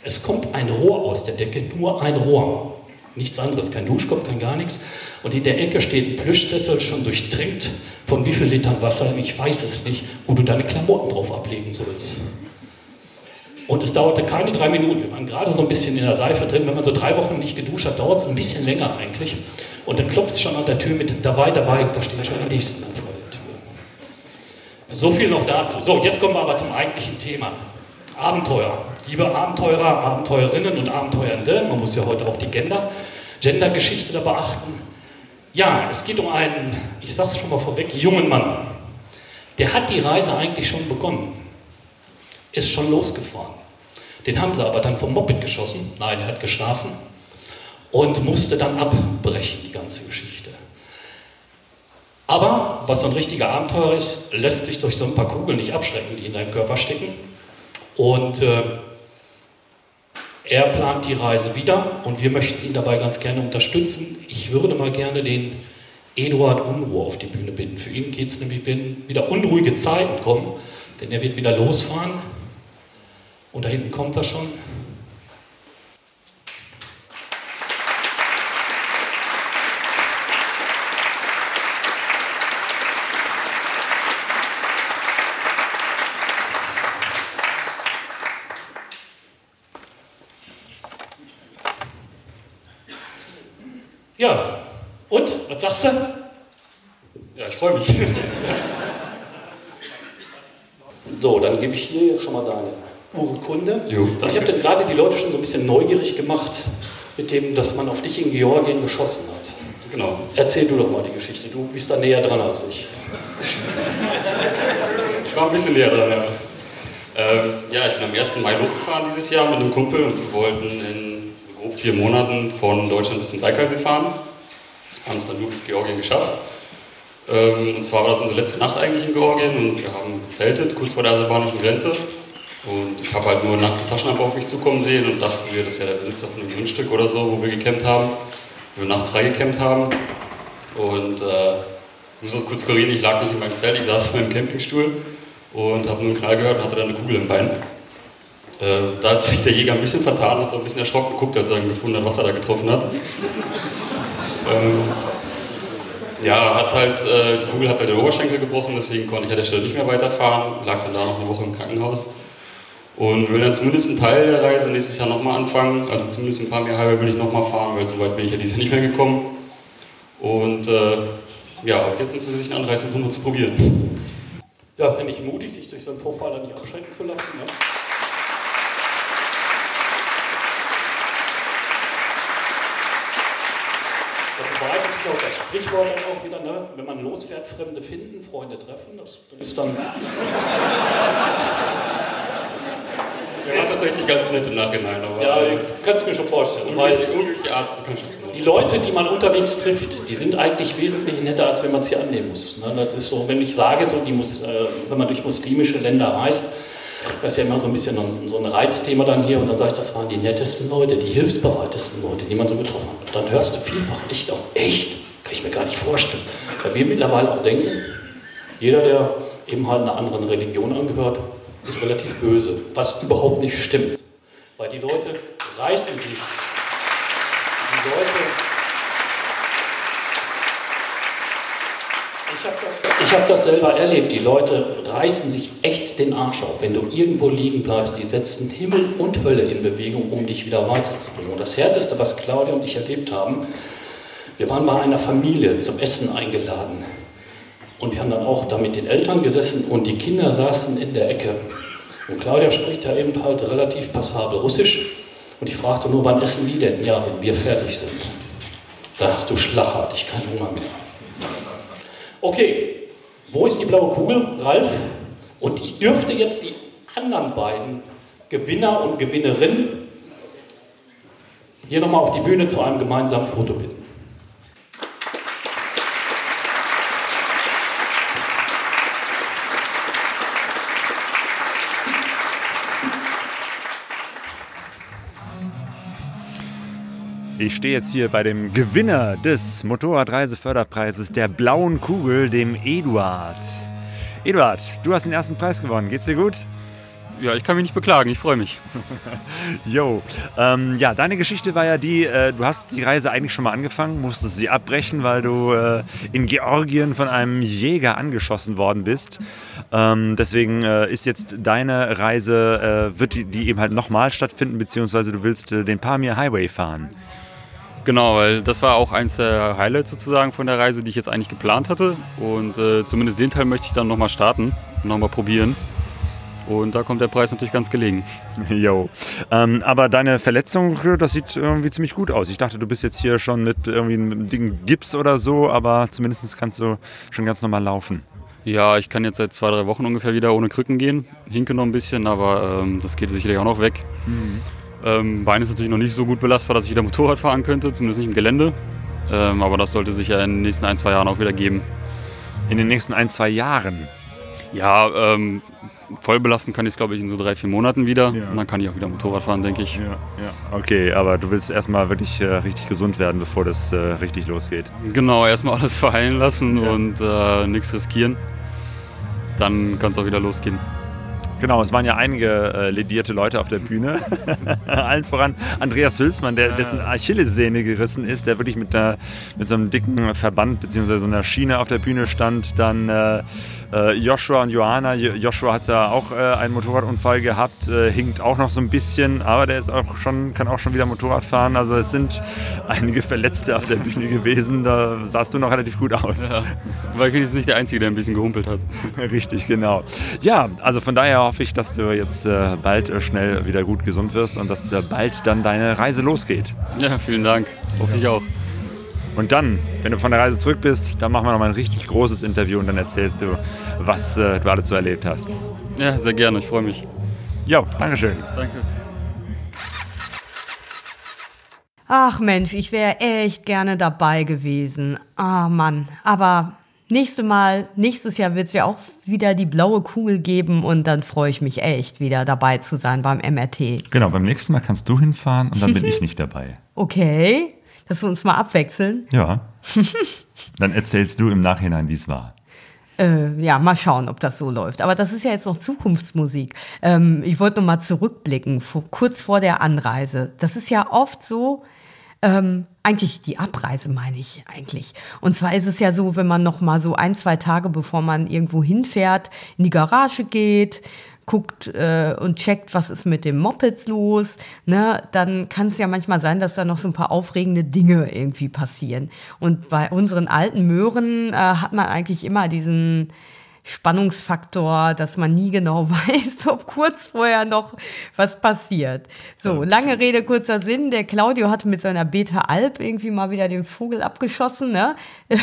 Es kommt ein Rohr aus der Decke, nur ein Rohr. Nichts anderes, kein Duschkopf, kein gar nichts. Und in der Ecke steht ein Plüschsessel, schon durchtränkt von wie viel Litern Wasser, ich weiß es nicht, wo du deine Klamotten drauf ablegen sollst. Und es dauerte keine drei Minuten. Wir waren gerade so ein bisschen in der Seife drin. Wenn man so drei Wochen nicht geduscht hat, dauert es ein bisschen länger eigentlich. Und dann klopft es schon an der Tür mit dabei, dabei. Da stehen schon die nächsten vor der Tür. So viel noch dazu. So, jetzt kommen wir aber zum eigentlichen Thema. Abenteuer. Liebe Abenteurer, Abenteurerinnen und Abenteuernde, man muss ja heute auch die Gender, Gendergeschichte da beachten. Ja, es geht um einen, ich sage es schon mal vorweg, jungen Mann. Der hat die Reise eigentlich schon begonnen. Ist schon losgefahren. Den haben sie aber dann vom Moped geschossen. Nein, er hat geschlafen und musste dann abbrechen, die ganze Geschichte. Aber was so ein richtiger Abenteuer ist, lässt sich durch so ein paar Kugeln nicht abschrecken, die in deinem Körper stecken. Und äh, er plant die Reise wieder und wir möchten ihn dabei ganz gerne unterstützen. Ich würde mal gerne den Eduard Unruhe auf die Bühne bitten. Für ihn geht es nämlich, wenn wieder unruhige Zeiten kommen, denn er wird wieder losfahren und da hinten kommt er schon. Ja, und? Was sagst du? Ja, ich freue mich. so, dann gebe ich hier schon mal deine Urkunde. Jo, ich habe dann gerade die Leute schon so ein bisschen neugierig gemacht mit dem, dass man auf dich in Georgien geschossen hat. Genau. Erzähl du doch mal die Geschichte. Du bist da näher dran als ich. ich war ein bisschen näher dran, ja. Ähm, ja, ich bin am 1. Mai losgefahren dieses Jahr mit einem Kumpel und wir wollten in grob vier Monaten von Deutschland bis zum Baikalsee fahren. Haben es dann nur bis Georgien geschafft. Ähm, und zwar war das unsere letzte Nacht eigentlich in Georgien und wir haben gezeltet, kurz vor der aserbaidischen Grenze. Und ich habe halt nur nachts eine Taschenlampe auf mich zukommen sehen und dachte mir, das ist ja der Besitzer von einem Grundstück oder so, wo wir gecampt haben, wo wir nachts freigecampt haben. Und äh, ich muss das kurz korrigieren, ich lag nicht in meinem Zelt, ich saß in meinem Campingstuhl und habe nur einen Knall gehört und hatte dann eine Kugel im Bein. Äh, da hat sich der Jäger ein bisschen vertan, hat ein bisschen erschrocken geguckt, als er gefunden hat, was er da getroffen hat. Ähm, ja, hat halt, äh, die Kugel hat halt den Oberschenkel gebrochen, deswegen konnte ich an der Stelle nicht mehr weiterfahren, lag dann da noch eine Woche im Krankenhaus. Und will dann zumindest einen Teil der Reise nächstes Jahr nochmal anfangen. Also zumindest ein paar mehr halbe will ich nochmal fahren, weil so weit bin ich ja dieses Jahr nicht mehr gekommen. Und äh, ja, auch jetzt ist es sich anreißen, nochmal zu probieren. Ja, ist ja nicht mutig, sich durch so einen dann nicht abschrecken zu lassen. Ne? Das bereitet sich auch das Sprichwort auch wieder, ne? wenn man losfährt, Fremde finden, Freunde treffen. Das ist dann. Der war tatsächlich ganz nett im Nachhinein. Aber ja, kannst du mir schon vorstellen. Weil unglückliche Art Die Leute, die man unterwegs trifft, die sind eigentlich wesentlich netter, als wenn man sie annehmen muss. Ne? Das ist so, wenn ich sage, so die muss, äh, wenn man durch muslimische Länder reist, das ist ja immer so ein bisschen so ein Reizthema dann hier und dann sage ich, das waren die nettesten Leute, die hilfsbereitesten Leute, die man so getroffen hat. Und dann hörst du vielfach echt auch, echt, kann ich mir gar nicht vorstellen. Weil wir mittlerweile auch denken, jeder, der eben halt einer anderen Religion angehört, ist relativ böse, was überhaupt nicht stimmt. Weil die Leute reißen sich. Die Leute. Ich habe das, selber erlebt. Die Leute reißen sich echt den Arsch auf. Wenn du irgendwo liegen bleibst, die setzen Himmel und Hölle in Bewegung, um dich wieder weiterzubringen. Und das Härteste, was Claudia und ich erlebt haben, wir waren bei einer Familie zum Essen eingeladen. Und wir haben dann auch da mit den Eltern gesessen und die Kinder saßen in der Ecke. Und Claudia spricht ja eben halt relativ passabel Russisch. Und ich fragte nur, wann essen die denn? Ja, wenn wir fertig sind. Da hast du schlagartig keinen Hunger mehr. Okay, wo ist die blaue Kugel, Ralf? Und ich dürfte jetzt die anderen beiden Gewinner und Gewinnerinnen hier nochmal auf die Bühne zu einem gemeinsamen Foto bitten. Ich stehe jetzt hier bei dem Gewinner des Motorradreiseförderpreises der blauen Kugel, dem Eduard. Eduard, du hast den ersten Preis gewonnen. Geht's dir gut? Ja, ich kann mich nicht beklagen, ich freue mich. Jo, ähm, ja, deine Geschichte war ja die, äh, du hast die Reise eigentlich schon mal angefangen, musstest sie abbrechen, weil du äh, in Georgien von einem Jäger angeschossen worden bist. Ähm, deswegen äh, ist jetzt deine Reise, äh, wird die, die eben halt nochmal stattfinden, beziehungsweise du willst äh, den Pamir Highway fahren. Genau, weil das war auch eins der Highlights sozusagen von der Reise, die ich jetzt eigentlich geplant hatte. Und äh, zumindest den Teil möchte ich dann nochmal starten, nochmal probieren. Und da kommt der Preis natürlich ganz gelegen. Jo. Ähm, aber deine Verletzung, das sieht irgendwie ziemlich gut aus. Ich dachte, du bist jetzt hier schon mit irgendwie einem dicken Gips oder so, aber zumindest kannst du schon ganz normal laufen. Ja, ich kann jetzt seit zwei, drei Wochen ungefähr wieder ohne Krücken gehen. Hinke noch ein bisschen, aber ähm, das geht sicherlich auch noch weg. Mhm. Ähm, Bein ist natürlich noch nicht so gut belastbar, dass ich wieder Motorrad fahren könnte, zumindest nicht im Gelände. Ähm, aber das sollte sich ja in den nächsten ein, zwei Jahren auch wieder geben. In den nächsten ein, zwei Jahren? Ja, ähm, voll belasten kann ich es, glaube ich, in so drei, vier Monaten wieder. Ja. Und dann kann ich auch wieder Motorrad fahren, denke ich. Ja, ja. Okay, aber du willst erstmal wirklich äh, richtig gesund werden, bevor das äh, richtig losgeht. Genau, erstmal alles verheilen lassen und äh, nichts riskieren. Dann kann es auch wieder losgehen. Genau, es waren ja einige äh, ledierte Leute auf der Bühne. Allen voran Andreas Hülsmann, der, dessen Achillessehne gerissen ist, der wirklich mit, einer, mit so einem dicken Verband bzw. so einer Schiene auf der Bühne stand. Dann äh, äh, Joshua und Johanna. Jo- Joshua hat ja auch äh, einen Motorradunfall gehabt, äh, hinkt auch noch so ein bisschen, aber der ist auch schon, kann auch schon wieder Motorrad fahren. Also es sind einige Verletzte auf der Bühne gewesen. Da sahst du noch relativ gut aus. Ja. Weil ich bin jetzt nicht der Einzige, der ein bisschen gehumpelt hat. Richtig, genau. Ja, also von daher hoffe ich, dass du jetzt äh, bald äh, schnell wieder gut gesund wirst und dass äh, bald dann deine Reise losgeht. Ja, vielen Dank. Hoffe ich auch. Und dann, wenn du von der Reise zurück bist, dann machen wir noch mal ein richtig großes Interview und dann erzählst du, was äh, du alles so erlebt hast. Ja, sehr gerne, ich freue mich. Jo, Dankeschön. Danke. Ach Mensch, ich wäre echt gerne dabei gewesen. Ah Mann, aber nächstes Mal, nächstes Jahr wird es ja auch wieder die blaue Kugel geben und dann freue ich mich echt wieder dabei zu sein beim MRT. Genau, beim nächsten Mal kannst du hinfahren und dann bin ich nicht dabei. Okay, dass wir uns mal abwechseln. Ja. Dann erzählst du im Nachhinein, wie es war. Äh, ja, mal schauen, ob das so läuft. Aber das ist ja jetzt noch Zukunftsmusik. Ähm, ich wollte noch mal zurückblicken, vor, kurz vor der Anreise. Das ist ja oft so, ähm, eigentlich die Abreise meine ich eigentlich. Und zwar ist es ja so, wenn man noch mal so ein, zwei Tage, bevor man irgendwo hinfährt, in die Garage geht, guckt äh, und checkt, was ist mit dem Mopeds los, ne, dann kann es ja manchmal sein, dass da noch so ein paar aufregende Dinge irgendwie passieren. Und bei unseren alten Möhren äh, hat man eigentlich immer diesen Spannungsfaktor, dass man nie genau weiß, ob kurz vorher noch was passiert. So, lange Rede, kurzer Sinn. Der Claudio hatte mit seiner Beta Alp irgendwie mal wieder den Vogel abgeschossen, ne?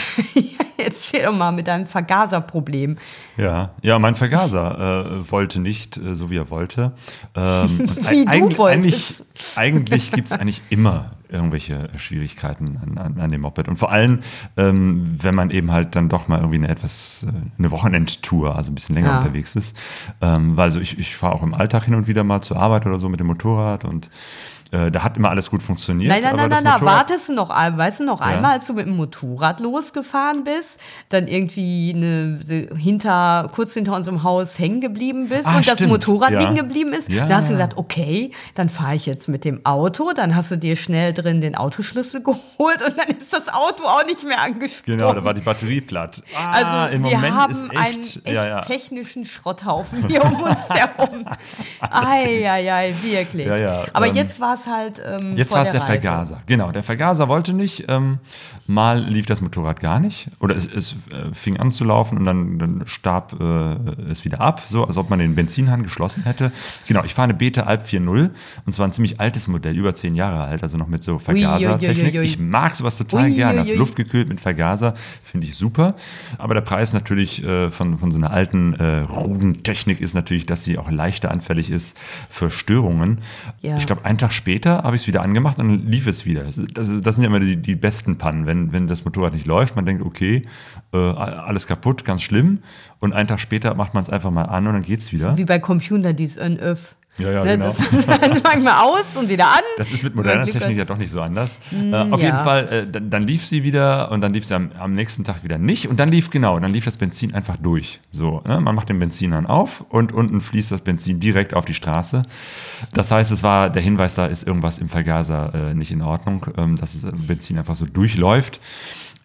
Erzähl doch mal mit deinem Vergaserproblem. Ja, ja, mein Vergaser äh, wollte nicht, äh, so wie er wollte. Ähm, Wie du wolltest. Eigentlich, eigentlich gibt es eigentlich immer irgendwelche Schwierigkeiten an, an, an dem Moped. Und vor allem, ähm, wenn man eben halt dann doch mal irgendwie eine etwas, äh, eine Wochenendtour, also ein bisschen länger Ja. unterwegs ist. Ähm, weil so ich, ich fahre auch im Alltag hin und wieder mal zur Arbeit oder so mit dem Motorrad und Äh, da hat immer alles gut funktioniert. Nein, nein, nein, das nein, nein, wartest du noch, weißt du noch einmal, als du mit dem Motorrad losgefahren bist, dann irgendwie eine, hinter, kurz hinter unserem Haus hängen geblieben bist Ah, und das stimmt, Motorrad ja. liegen geblieben ist. Ja. Da hast du gesagt, okay, dann fahre ich jetzt mit dem Auto, dann hast du dir schnell drin den Autoschlüssel geholt und dann ist das Auto auch nicht mehr angesprungen. Genau, da war die Batterie platt. Ah, Also im wir Moment haben ist echt, einen echt ja, ja. technischen Schrotthaufen hier um uns herum. Eieiei, wirklich. Ja, ja, Aber ähm, jetzt war es halt ähm, Jetzt war es der Reise. Vergaser. Genau, der Vergaser wollte nicht. Ähm, mal lief das Motorrad gar nicht. Oder es, es äh, fing an zu laufen und dann, dann starb äh, es wieder ab. So, als ob man den Benzinhahn geschlossen hätte. Genau, ich fahre eine Beta Alp 4.0. Und zwar ein ziemlich altes Modell, über zehn Jahre alt. Also noch mit so Vergasertechnik. Ich mag sowas total gerne. Also luftgekühlt mit Vergaser finde ich super. Aber der Preis natürlich äh, von, von so einer alten äh, Rudentechnik ist natürlich, dass sie auch leichter anfällig ist für Störungen. Ja. Ich glaube, einen Tag später habe ich es wieder angemacht und dann lief es wieder. Das, das, das sind ja immer die, die besten Pannen, wenn, wenn das Motorrad nicht läuft. Man denkt, okay, äh, alles kaputt, ganz schlimm. Und einen Tag später macht man es einfach mal an und dann geht es wieder. Wie bei Computern, dieses On-Off. Ja, ja, Ne, genau. Das manchmal aus und wieder an. Das ist mit moderner Technik ja doch nicht so anders. Mm, äh, auf jeden ja. Fall, äh, dann, dann lief sie wieder und dann lief sie am, am nächsten Tag wieder nicht. Und dann lief genau, dann lief das Benzin einfach durch. So, ne? Man macht den Benzin dann auf und unten fließt das Benzin direkt auf die Straße. Das heißt, es war der Hinweis, da ist irgendwas im Vergaser äh, nicht in Ordnung, ähm, dass das Benzin einfach so durchläuft.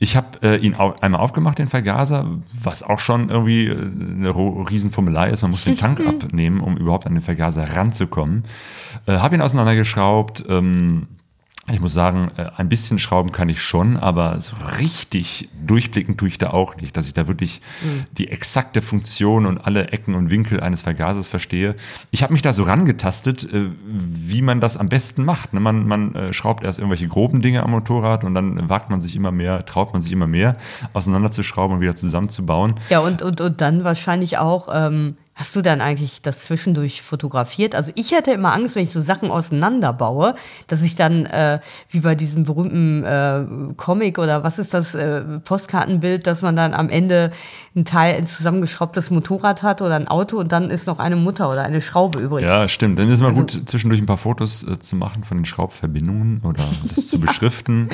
Ich habe äh, ihn au einmal aufgemacht, den Vergaser, was auch schon irgendwie äh, eine Riesenfummelei ist. Man muss den Tank abnehmen, um überhaupt an den Vergaser ranzukommen. Äh, habe ihn auseinandergeschraubt. Ähm, ich muss sagen, äh, ein bisschen schrauben kann ich schon, aber so richtig durchblicken tue ich da auch nicht, dass ich da wirklich die exakte Funktion und alle Ecken und Winkel eines Vergasers verstehe. Ich habe mich da so rangetastet, äh, wie man das am besten macht. ne? Man, man äh, schraubt erst irgendwelche groben Dinge am Motorrad und dann wagt man sich immer mehr, traut man sich immer mehr, auseinanderzuschrauben und wieder zusammenzubauen. Ja, und, und, und dann wahrscheinlich auch, ähm, hast du dann eigentlich das zwischendurch fotografiert? Also ich hätte immer Angst, wenn ich so Sachen auseinanderbaue, dass ich dann, äh, wie bei diesem berühmten äh, Comic oder was ist das, äh, Postkartenbild, dass man dann am Ende ein Teil, ein zusammengeschraubtes Motorrad hat oder ein Auto und dann ist noch eine Mutter oder eine Schraube übrig. Ja, stimmt. Dann ist es mal Also- gut, zwischendurch ein paar Fotos äh, zu machen von den Schraubverbindungen oder das zu beschriften.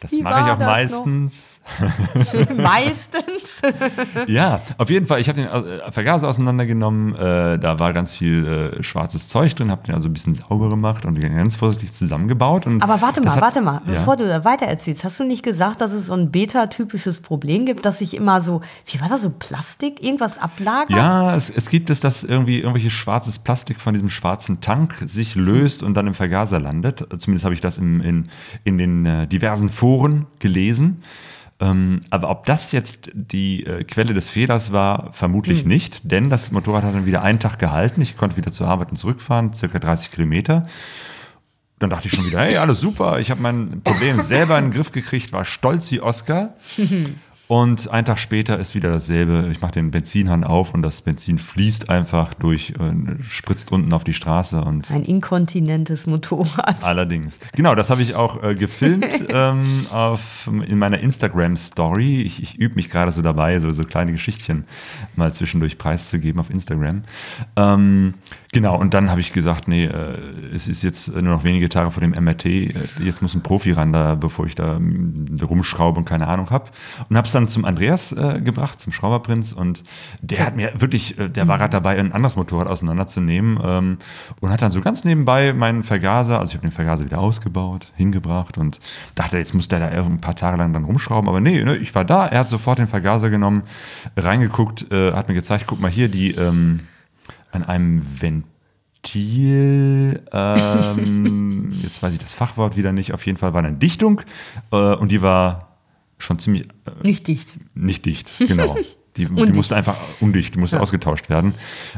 Das Wie mache ich auch meistens. Meistens. Ja, auf jeden Fall. Ich habe den äh, Vergaser auseinandergenommen. Äh, da war ganz viel äh, schwarzes Zeug drin, habe den also ein bisschen sauber gemacht und ganz vorsichtig zusammengebaut. Und Aber warte mal, hat- warte mal, ja. bevor du da weiter erzählst, hast du nicht gesagt, dass es so ein beta-typisches Problem gibt, dass sich immer so, wie war das, so Plastik, irgendwas ablagert? Ja, es, es gibt es, dass irgendwie irgendwelches schwarzes Plastik von diesem schwarzen Tank sich löst und dann im Vergaser landet. Zumindest habe ich das im, in, in den äh, diversen Foren gelesen. Ähm, aber ob das jetzt die äh, Quelle des Fehlers war, vermutlich Hm. nicht, denn das Motorrad hat dann wieder einen Tag gehalten. Ich konnte wieder zur Arbeit und zurückfahren, circa 30 Kilometer. Dann dachte ich schon wieder, hey, alles super, ich habe mein Problem selber in den Griff gekriegt, war stolz wie Oscar. Und einen Tag später ist wieder dasselbe. Ich mache den Benzinhahn auf und das Benzin fließt einfach durch, äh, spritzt unten auf die Straße und Ein inkontinentes Motorrad. allerdings. Genau, das habe ich auch äh, gefilmt ähm, auf, in meiner Instagram-Story. Ich, ich übe mich gerade so dabei, so, so kleine Geschichtchen mal zwischendurch preiszugeben auf Instagram. Ähm, genau, und dann habe ich gesagt, nee, äh, es ist jetzt nur noch wenige Tage vor dem MRT. Äh, jetzt muss ein Profi ran, da, bevor ich da mm, rumschraube und keine Ahnung habe. Und habe es dann zum Andreas äh, gebracht, zum Schrauberprinz. Und der hat mir wirklich, äh, der war gerade dabei, ein anderes Motorrad auseinanderzunehmen ähm, und hat dann so ganz nebenbei meinen Vergaser, also ich habe den Vergaser wieder ausgebaut, hingebracht und dachte, jetzt muss der da ein paar Tage lang dann rumschrauben. Aber nee, ne, ich war da, er hat sofort den Vergaser genommen, reingeguckt, äh, hat mir gezeigt, guck mal hier, die ähm, an einem Ventil, ähm, jetzt weiß ich das Fachwort wieder nicht, auf jeden Fall war eine Dichtung äh, und die war schon ziemlich äh, Nicht dicht. nicht dicht, genau. Die, die musste einfach undicht, die musste Ja. ausgetauscht werden,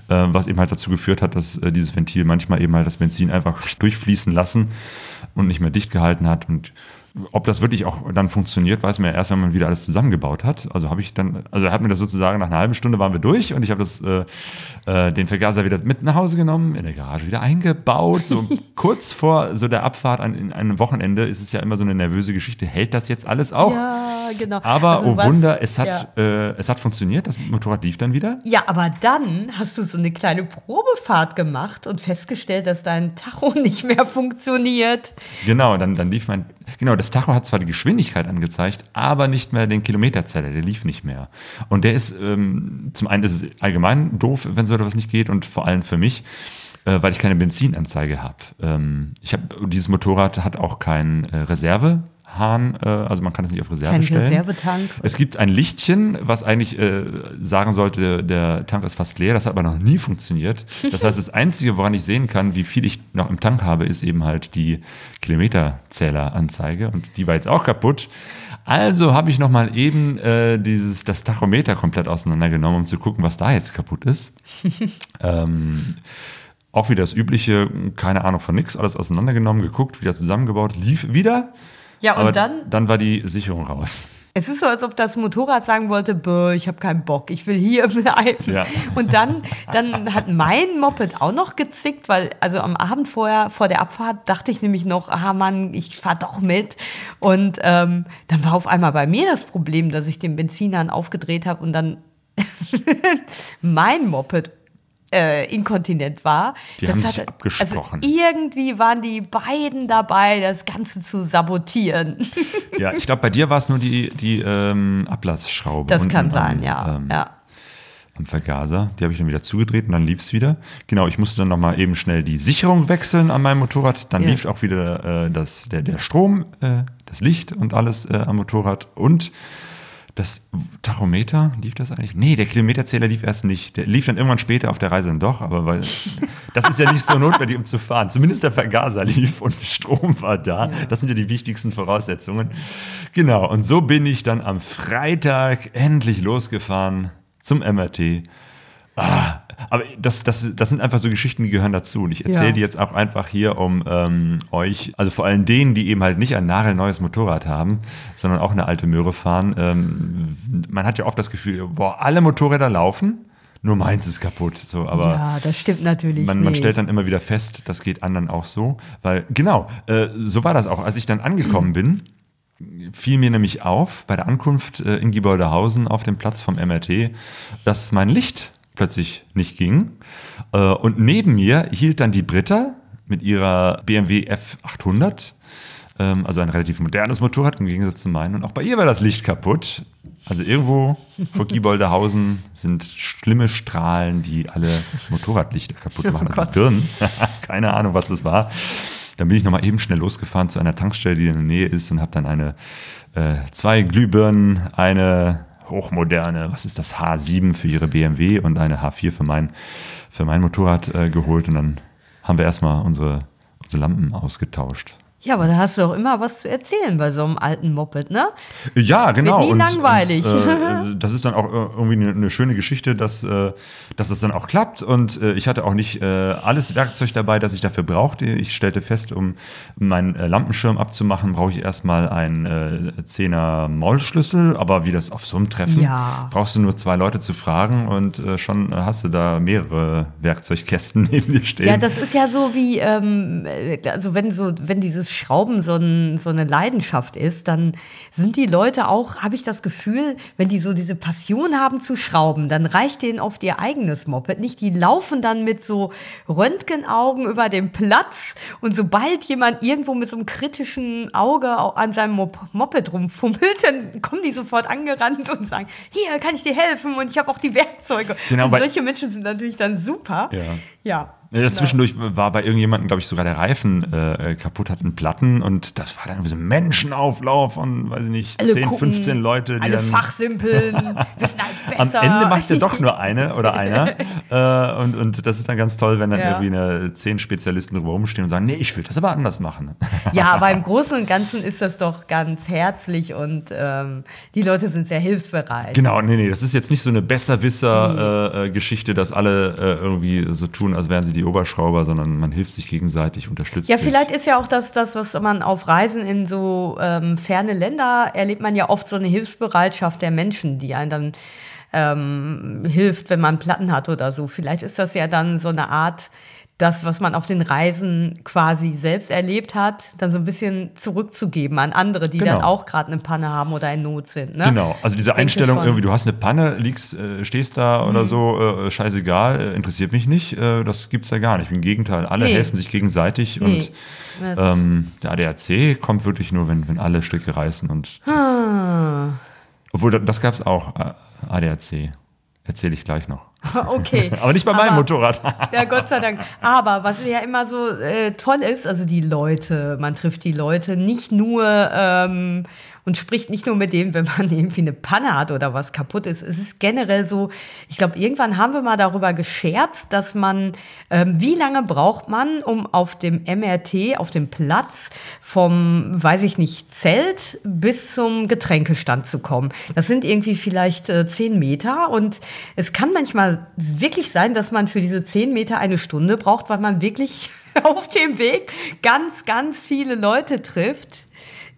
äh, was eben halt dazu geführt hat, dass äh, dieses Ventil manchmal eben halt das Benzin einfach durchfließen lassen und nicht mehr dicht gehalten hat. Und ob das wirklich auch dann funktioniert, weiß man ja erst, wenn man wieder alles zusammengebaut hat. Also habe ich dann, also er hat mir das sozusagen nach einer halben Stunde waren wir durch und ich habe das äh, äh, den Vergaser wieder mit nach Hause genommen, in der Garage wieder eingebaut. So kurz vor so der Abfahrt an in einem Wochenende ist es ja immer so eine nervöse Geschichte. Hält das jetzt alles auch? Ja, genau. Aber, Also oh was- Wunder, es hat, ja. äh, es hat funktioniert, das Motorrad lief dann wieder. Ja, aber dann hast du so eine kleine Probefahrt gemacht und festgestellt, dass dein Tacho nicht mehr funktioniert. Genau, dann, dann lief mein. Genau, das Tacho hat zwar die Geschwindigkeit angezeigt, aber nicht mehr den Kilometerzähler, der lief nicht mehr. Und der ist, ähm, zum einen ist es allgemein doof, wenn so etwas nicht geht und vor allem für mich, äh, weil ich keine Benzinanzeige habe. Ähm, ich dieses Motorrad hat auch keinen äh, Reservehahn, äh, also man kann es nicht auf Reserve Kein stellen. Reservetank. Es gibt ein Lichtchen, was eigentlich äh, sagen sollte, der Tank ist fast leer. Das hat aber noch nie funktioniert. Das heißt, das Einzige, woran ich sehen kann, wie viel ich noch im Tank habe, ist eben halt die Kilometerzähleranzeige. Und die war jetzt auch kaputt. Also habe ich noch mal eben äh, dieses, das Tachometer komplett auseinandergenommen, um zu gucken, was da jetzt kaputt ist. ähm, auch wieder das Übliche, keine Ahnung von nix, alles auseinandergenommen, geguckt, wieder zusammengebaut, lief wieder. Ja, und aber dann? Dann war die Sicherung raus. Es ist so, als ob das Motorrad sagen wollte, Bäh, ich habe keinen Bock, ich will hier bleiben. Ja. Und dann, dann hat mein Moped auch noch gezickt, weil also am Abend vorher, vor der Abfahrt, dachte ich nämlich noch, ah Mann, ich fahr doch mit. Und ähm, dann war auf einmal bei mir das Problem, dass ich den Benzinhahn aufgedreht habe und dann mein Moped äh, inkontinent war. Die haben sich abgesprochen. Also irgendwie waren die beiden dabei, das Ganze zu sabotieren. Ja, ich glaube, bei dir war es nur die, die ähm, Ablassschraube. Das kann sein, am, ja. ähm, ja. Am Vergaser. Die habe ich dann wieder zugedreht und dann lief es wieder. Genau, ich musste dann nochmal eben schnell die Sicherung wechseln an meinem Motorrad. Dann Ja. lief auch wieder äh, das, der, der Strom, äh, das Licht und alles äh, am Motorrad. Und das Tachometer, lief das eigentlich? Nee, der Kilometerzähler lief erst nicht. Der lief dann irgendwann später auf der Reise dann doch, aber weil das ist ja nicht so notwendig, um zu fahren. Zumindest der Vergaser lief und Strom war da. Das sind ja die wichtigsten Voraussetzungen. Genau, und so bin ich dann am Freitag endlich losgefahren zum MRT. Ah, aber das, das, das sind einfach so Geschichten, die gehören dazu. Und ich erzähle Ja. die jetzt auch einfach hier, um ähm, euch, also vor allem denen, die eben halt nicht ein nagelneues Motorrad haben, sondern auch eine alte Möhre fahren. Ähm, man hat ja oft das Gefühl, boah, alle Motorräder laufen, nur meins ist kaputt. So, aber ja, das stimmt natürlich man, man stellt dann immer wieder fest, das geht anderen auch so. Weil, genau, äh, so war das auch. Als ich dann angekommen bin, fiel mir nämlich auf, bei der Ankunft äh, in Gieboldehausen auf dem Platz vom MRT, dass mein Licht plötzlich nicht ging. Äh, und neben mir hielt dann die Britta mit ihrer BMW F800, ähm, also ein relativ modernes Motorrad im Gegensatz zu meinem. Und auch bei ihr war das Licht kaputt. Also irgendwo vor Gieboldehausen sind schlimme Strahlen, die alle Motorradlichter kaputt Oh machen. Also. Birnen. Keine Ahnung, was das war. Dann bin ich nochmal eben schnell losgefahren zu einer Tankstelle, die in der Nähe ist und habe dann eine, äh, zwei Glühbirnen, eine hochmoderne, was ist das, H7 für ihre BMW und eine H4 für mein, für mein Motorrad äh, geholt und dann haben wir erstmal unsere, unsere Lampen ausgetauscht. Ja, aber da hast du auch immer was zu erzählen bei so einem alten Moped, ne? Ja, genau. nie langweilig. Und, äh, das ist dann auch äh, irgendwie eine, eine schöne Geschichte, dass, äh, dass das dann auch klappt. Und äh, ich hatte auch nicht äh, alles Werkzeug dabei, das ich dafür brauchte. Ich stellte fest, um meinen äh, Lampenschirm abzumachen, brauche ich erstmal einen äh, 10er Maulschlüssel. Aber wie das auf so einem Treffen, Ja. brauchst du nur zwei Leute zu fragen und schon hast du da mehrere Werkzeugkästen neben dir stehen. Ja, das ist ja so wie, ähm, also wenn so, wenn dieses Schrauben so, ein, so eine Leidenschaft ist, dann sind die Leute auch, habe ich das Gefühl, wenn die so diese Passion haben zu schrauben, dann reicht denen oft ihr eigenes Moped nicht. Die laufen dann mit so Röntgenaugen über den Platz und sobald jemand irgendwo mit so einem kritischen Auge au- an seinem Mop Moped rumfummelt, dann kommen die sofort angerannt und sagen, hier kann ich dir helfen und ich habe auch die Werkzeuge. Genau, und solche Menschen sind natürlich dann super. Ja. Ja. Ja, zwischendurch war bei irgendjemandem, glaube ich, sogar der Reifen äh, kaputt, hatten Platten und das war dann irgendwie so ein Menschenauflauf von, weiß ich nicht, Alle 10, gucken, 15 Leute, die alle dann fachsimpeln, wissen alles am besser. Ende macht ja doch nur eine oder einer. äh, und, und das ist dann ganz toll, wenn dann Ja. irgendwie eine, zehn Spezialisten drüber rumstehen und sagen, nee, ich will das aber anders machen. Ja, aber im Großen und Ganzen ist das doch ganz herzlich und ähm, die Leute sind sehr hilfsbereit. Genau, nee, nee, das ist jetzt nicht so eine Besserwisser-Geschichte, dass alle äh, irgendwie so tun, als wären sie die Oberschrauber, sondern man hilft sich gegenseitig, unterstützt Ja, sich. vielleicht ist ja auch das, das, was man auf Reisen in so ähm, ferne Länder erlebt man ja oft so eine Hilfsbereitschaft der Menschen, die einen dann ähm, hilft, wenn man Platten hat oder so. Vielleicht ist das ja dann so eine Art das, was man auf den Reisen quasi selbst erlebt hat, dann so ein bisschen zurückzugeben an andere, die Genau. dann auch gerade eine Panne haben oder in Not sind. Ne? Genau, also diese denke Einstellung, schon. irgendwie, du hast eine Panne, liegst, äh, stehst da oder Mhm. so, äh, scheißegal, äh, interessiert mich nicht, äh, das gibt's ja gar nicht. Im Gegenteil, alle Nee. helfen sich gegenseitig Nee. und Das- ähm, der ADAC kommt wirklich nur, wenn, wenn alle Stricke reißen und Ah. obwohl das, das gab's auch, äh, ADAC. Erzähle ich gleich noch. Okay. Aber nicht bei meinem Motorrad. Ja, Gott sei Dank. Aber was ja immer so äh, toll ist, also die Leute, man trifft die Leute nicht nur ähm, und spricht nicht nur mit denen, wenn man irgendwie eine Panne hat oder was kaputt ist. Es ist generell so, ich glaube, irgendwann haben wir mal darüber gescherzt, dass man, ähm, wie lange braucht man, um auf dem MRT, auf dem Platz vom, weiß ich nicht, Zelt bis zum Getränkestand zu kommen. Das sind irgendwie vielleicht äh, zehn Meter und es kann manchmal wirklich sein, dass man für diese zehn Meter eine Stunde braucht, weil man wirklich auf dem Weg ganz, ganz viele Leute trifft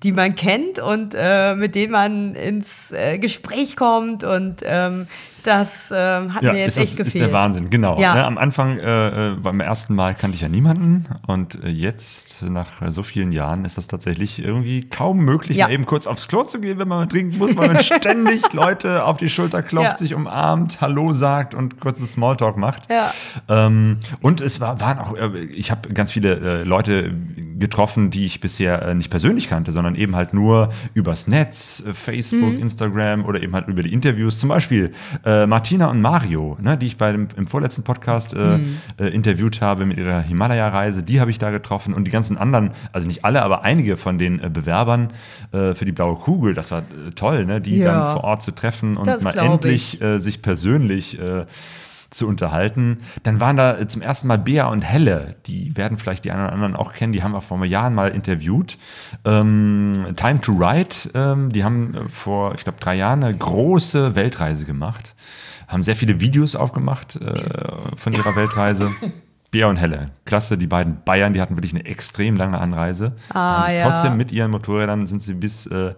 die man kennt und äh, mit denen man ins äh, Gespräch kommt und ähm, das ähm, hat Ja, mir jetzt das, echt gefehlt. ist der Wahnsinn, genau. Ja. Ne, am Anfang, äh, äh, beim ersten Mal kannte ich ja niemanden und äh, jetzt, nach äh, so vielen Jahren, ist das tatsächlich irgendwie kaum möglich, Ja. mal eben kurz aufs Klo zu gehen, wenn man trinken muss, weil man ständig Leute auf die Schulter klopft, sich umarmt, Hallo sagt und kurzes Smalltalk macht. Ähm, und es war, waren auch, äh, ich habe ganz viele äh, Leute getroffen, die ich bisher äh, nicht persönlich kannte, sondern eben halt nur übers Netz, äh, Facebook, Mhm. Instagram oder eben halt über die Interviews. Zum Beispiel äh, Martina und Mario, ne, die ich bei dem, im vorletzten Podcast äh, Mhm. äh, interviewt habe mit ihrer Himalaya-Reise, die habe ich da getroffen und die ganzen anderen, also nicht alle, aber einige von den äh, Bewerbern äh, für die blaue Kugel, das war äh, toll, ne, die Ja. dann vor Ort zu treffen und Das mal endlich sich persönlich zu unterhalten. Dann waren da äh, zum ersten Mal Bea und Helle, die werden vielleicht die einen oder anderen auch kennen, die haben wir vor Jahren mal interviewt. Ähm, Time to Ride, ähm, die haben äh, vor, ich glaube, drei Jahren eine große Weltreise gemacht, haben sehr viele Videos aufgemacht äh, von ihrer Weltreise. Bea und Helle, klasse, die beiden Bayern, die hatten wirklich eine extrem lange Anreise. Ah, ja. Trotzdem mit ihren Motorrädern sind sie bis äh,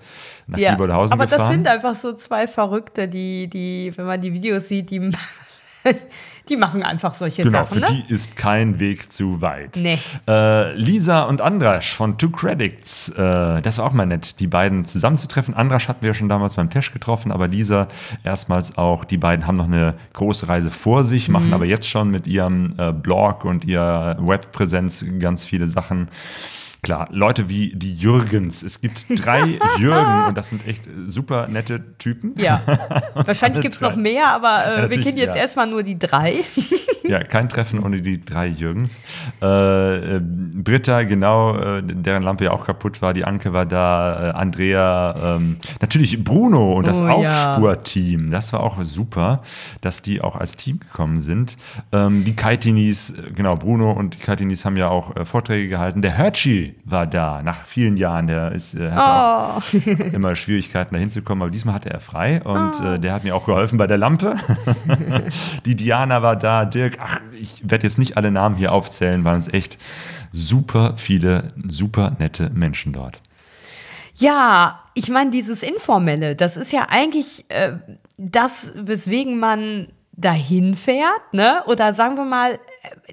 nach Ja, Lieberhausen aber gefahren. das sind einfach so zwei Verrückte, die, die, wenn man die Videos sieht, die, die machen einfach solche Genau, Sachen. für Ne? die ist kein Weg zu weit. Nee. Äh, Lisa und Andrasch von Two Credits, äh, das war auch mal nett, die beiden zusammenzutreffen. Andrasch hatten wir ja schon damals beim Tesch getroffen, aber Lisa erstmals auch. Die beiden haben noch eine große Reise vor sich, machen Mhm. aber jetzt schon mit ihrem äh, Blog und ihrer Webpräsenz ganz viele Sachen. Klar, Leute wie die Jürgens. Es gibt drei Jürgen und das sind echt super nette Typen. Ja. Wahrscheinlich gibt es noch mehr, aber Ja, äh, wir kennen jetzt ja. erstmal nur die drei. Ja, kein Treffen ohne die drei Jürgens. Äh, äh, Britta, genau, äh, deren Lampe ja auch kaputt war. Die Anke war da. Äh, Andrea, ähm, natürlich Bruno und das Oh, ja. Aufspurteam. Das war auch super, dass die auch als Team gekommen sind. Ähm, die Kaitinis, äh, genau, Bruno und die Kaitinis haben ja auch äh, Vorträge gehalten. Der War da nach vielen Jahren. Der ist, äh, hatte Oh. auch immer Schwierigkeiten, da hinzukommen, aber diesmal hatte er frei und Oh. äh, der hat mir auch geholfen bei der Lampe. die Diana war da, Dirk, ach, ich werde jetzt nicht alle Namen hier aufzählen, waren es echt super viele, super nette Menschen dort. Ja, ich meine, dieses Informelle, das ist ja eigentlich äh, das, weswegen man dahin fährt, ne? Oder sagen wir mal, äh,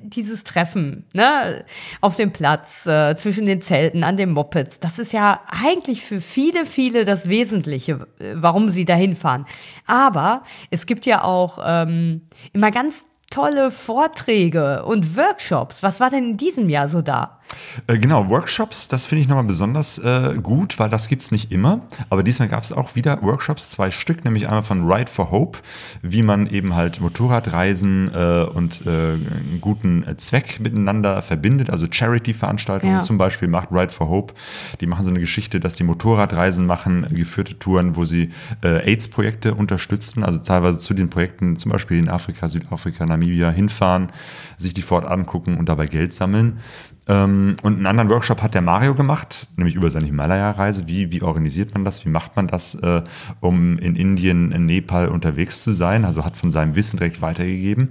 dieses Treffen, ne? Auf dem Platz, äh, zwischen den Zelten, an den Mopeds, das ist ja eigentlich für viele, viele das Wesentliche, warum sie dahin fahren. Aber es gibt ja auch ähm, immer ganz tolle Vorträge und Workshops. Was war denn in diesem Jahr so da? Äh, genau, Workshops, das finde ich nochmal besonders äh, gut, weil das gibt es nicht immer. Aber diesmal gab es auch wieder Workshops, zwei Stück, nämlich einmal von Ride for Hope, wie man eben halt Motorradreisen äh, und äh, einen guten äh, Zweck miteinander verbindet, also Charity-Veranstaltungen Ja. zum Beispiel macht Ride for Hope. Die machen so eine Geschichte, dass die Motorradreisen machen, geführte Touren, wo sie äh, AIDS-Projekte unterstützen, also teilweise zu den Projekten, zum Beispiel in Afrika, Südafrika, Namibia hinfahren, sich die vor Ort angucken und dabei Geld sammeln. Ähm, und einen anderen Workshop hat der Mario gemacht, nämlich über seine Himalaya-Reise. Wie, wie organisiert man das? Wie macht man das, äh, um in Indien, in Nepal unterwegs zu sein? Also hat von seinem Wissen direkt weitergegeben.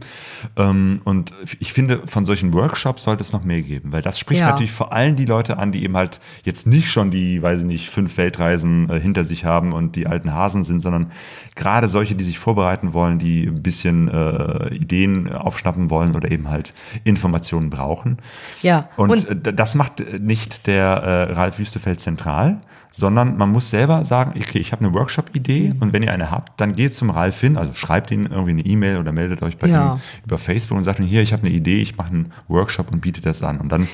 Ähm, und ich finde, von solchen Workshops sollte es noch mehr geben, weil das spricht Ja. natürlich vor allem die Leute an, die eben halt jetzt nicht schon die, weiß ich nicht, fünf Weltreisen äh, hinter sich haben und die alten Hasen sind, sondern gerade solche, die sich vorbereiten wollen, die ein bisschen äh, Ideen aufschnappen wollen oder eben halt Informationen brauchen. Ja, Und, und- äh, das macht äh, nicht der äh, Ralf Wüstefeld zentral, sondern man muss selber sagen, okay, ich habe eine Workshop-Idee Mhm. und wenn ihr eine habt, dann geht zum Ralf hin, also schreibt ihn irgendwie eine E-Mail oder meldet euch bei Ja. ihm über Facebook und sagt ihm, hier, ich habe eine Idee, ich mache einen Workshop und biete das an. Und dann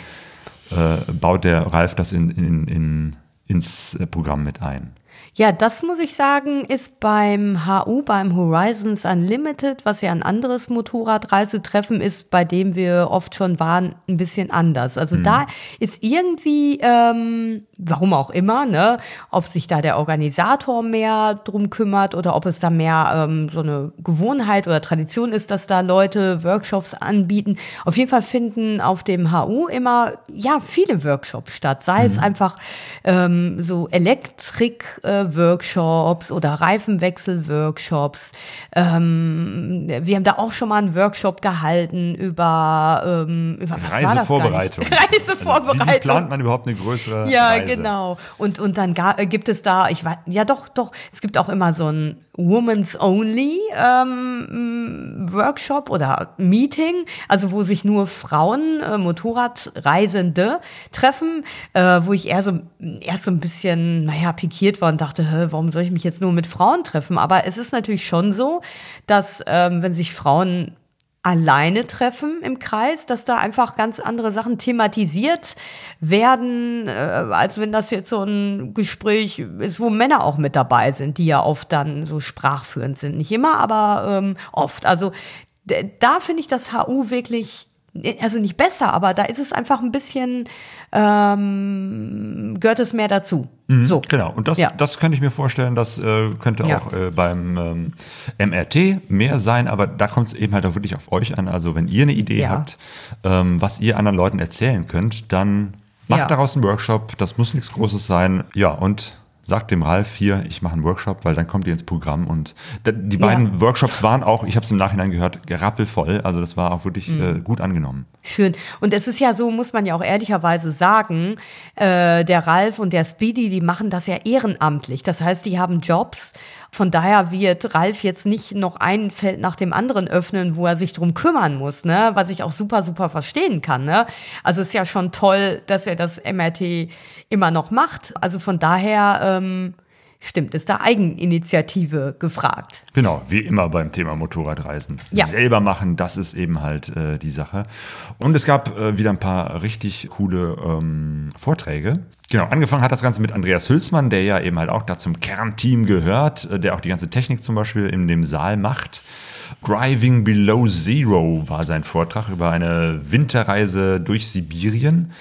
äh, baut der Ralf das in, in, in, ins äh, Programm mit ein. Ja, das muss ich sagen, ist beim HU, beim Horizons Unlimited, was ja ein anderes Motorradreisetreffen ist, bei dem wir oft schon waren, ein bisschen anders. Also da ist irgendwie, ähm, warum auch immer, ne, ob sich da der Organisator mehr drum kümmert oder ob es da mehr ähm, so eine Gewohnheit oder Tradition ist, dass da Leute Workshops anbieten. Auf jeden Fall finden auf dem HU immer, ja, viele Workshops statt. Sei es einfach ähm, so Elektrik-Workshops oder Reifenwechsel-Workshops. Ähm, wir haben da auch schon mal einen Workshop gehalten über, ähm, über was? Reisevorbereitung. Reisevorbereitung. Also wie plant man überhaupt eine größere Ja, Reise? genau. Und, und dann äh, gibt es da, ich weiß, ja doch, doch, es gibt auch immer so ein Women's Only ähm, Workshop oder Meeting, also wo sich nur Frauen, äh, Motorradreisende treffen, äh, wo ich eher so, erst so ein bisschen, naja, pikiert war und dachte, warum soll ich mich jetzt nur mit Frauen treffen? Aber es ist natürlich schon so, dass ähm, wenn sich Frauen alleine treffen im Kreis, dass da einfach ganz andere Sachen thematisiert werden, äh, als wenn das jetzt so ein Gespräch ist, wo Männer auch mit dabei sind, die ja oft dann so sprachführend sind. Nicht immer, aber ähm, oft. Also da finde ich das HU wirklich, also nicht besser, aber da ist es einfach ein bisschen, ähm, gehört es mehr dazu. So. Genau, und das, Ja. das könnte ich mir vorstellen, das äh, könnte Ja. auch äh, beim ähm, MRT mehr sein, aber da kommt es eben halt auch wirklich auf euch an. Also wenn ihr eine Idee Ja. habt, ähm, was ihr anderen Leuten erzählen könnt, dann macht daraus einen Workshop, das muss nichts Großes sein. Ja, und sagt dem Ralf hier, ich mache einen Workshop, weil dann kommt ihr ins Programm. Und die Ja. beiden Workshops waren auch, ich habe es im Nachhinein gehört, rappelvoll. Also das war auch wirklich Mhm. äh, gut angenommen. Schön. Und es ist ja so, muss man ja auch ehrlicherweise sagen, äh, der Ralf und der Speedy, die machen das ja ehrenamtlich. Das heißt, die haben Jobs. Von daher wird Ralf jetzt nicht noch ein Feld nach dem anderen öffnen, wo er sich drum kümmern muss, ne? Was ich auch super, super verstehen kann, ne? Also ist ja schon toll, dass er das MRT immer noch macht. Also von daher, ähm, stimmt, ist da Eigeninitiative gefragt. Genau, wie immer beim Thema Motorradreisen. Ja. Selber machen, das ist eben halt äh, die Sache. Und es gab äh, wieder ein paar richtig coole ähm, Vorträge. Genau, angefangen hat das Ganze mit Andreas Hülsmann, der ja eben halt auch da zum Kernteam gehört, äh, der auch die ganze Technik zum Beispiel in dem Saal macht. Driving Below Zero war sein Vortrag über eine Winterreise durch Sibirien.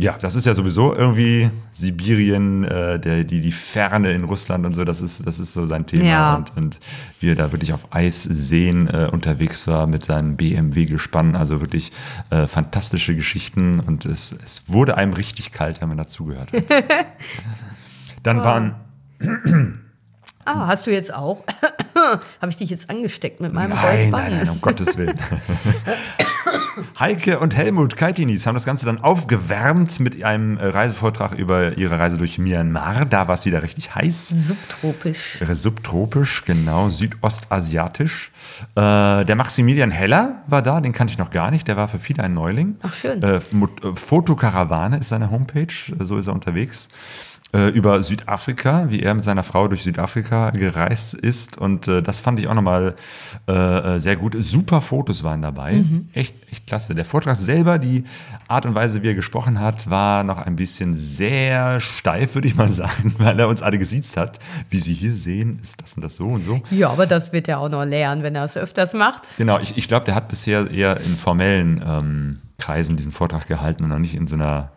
Ja, das ist ja sowieso irgendwie Sibirien, äh, der, die, die Ferne in Russland und so, das ist, das ist so sein Thema. Ja. Und, und wie er da wirklich auf Eisseen äh, unterwegs war mit seinem BMW-Gespann. Also wirklich äh, fantastische Geschichten und es, es wurde einem richtig kalt, wenn man dazugehört hat. Dann waren Ah, hast du jetzt auch? Habe ich dich jetzt angesteckt mit meinem Nein, nein, nein, um Gottes Willen. Heike und Helmut Kaitinis haben das Ganze dann aufgewärmt mit einem äh, Reisevortrag über ihre Reise durch Myanmar. Da war es wieder richtig heiß. Subtropisch. Wäre subtropisch, genau, südostasiatisch. Äh, der Maximilian Heller war da, den kannte ich noch gar nicht, der war für viele ein Neuling. Ach, schön. Äh, äh, Fotokarawane ist seine Homepage, äh, so ist er unterwegs. Äh, über Südafrika, wie er mit seiner Frau durch Südafrika gereist ist. Und äh, das fand ich auch nochmal äh, äh, sehr gut. Super Fotos waren dabei. Mhm. Echt, echt klasse. Der Vortrag selber, die Art und Weise, wie er gesprochen hat, war noch ein bisschen sehr steif, würde ich mal sagen, weil er uns alle gesiezt hat. Wie Sie hier sehen, ist das und das so und so. Ja, aber das wird er auch noch lernen, wenn er es öfters macht. Genau, ich, ich glaube, der hat bisher eher in formellen ähm, Kreisen diesen Vortrag gehalten und noch nicht in so einer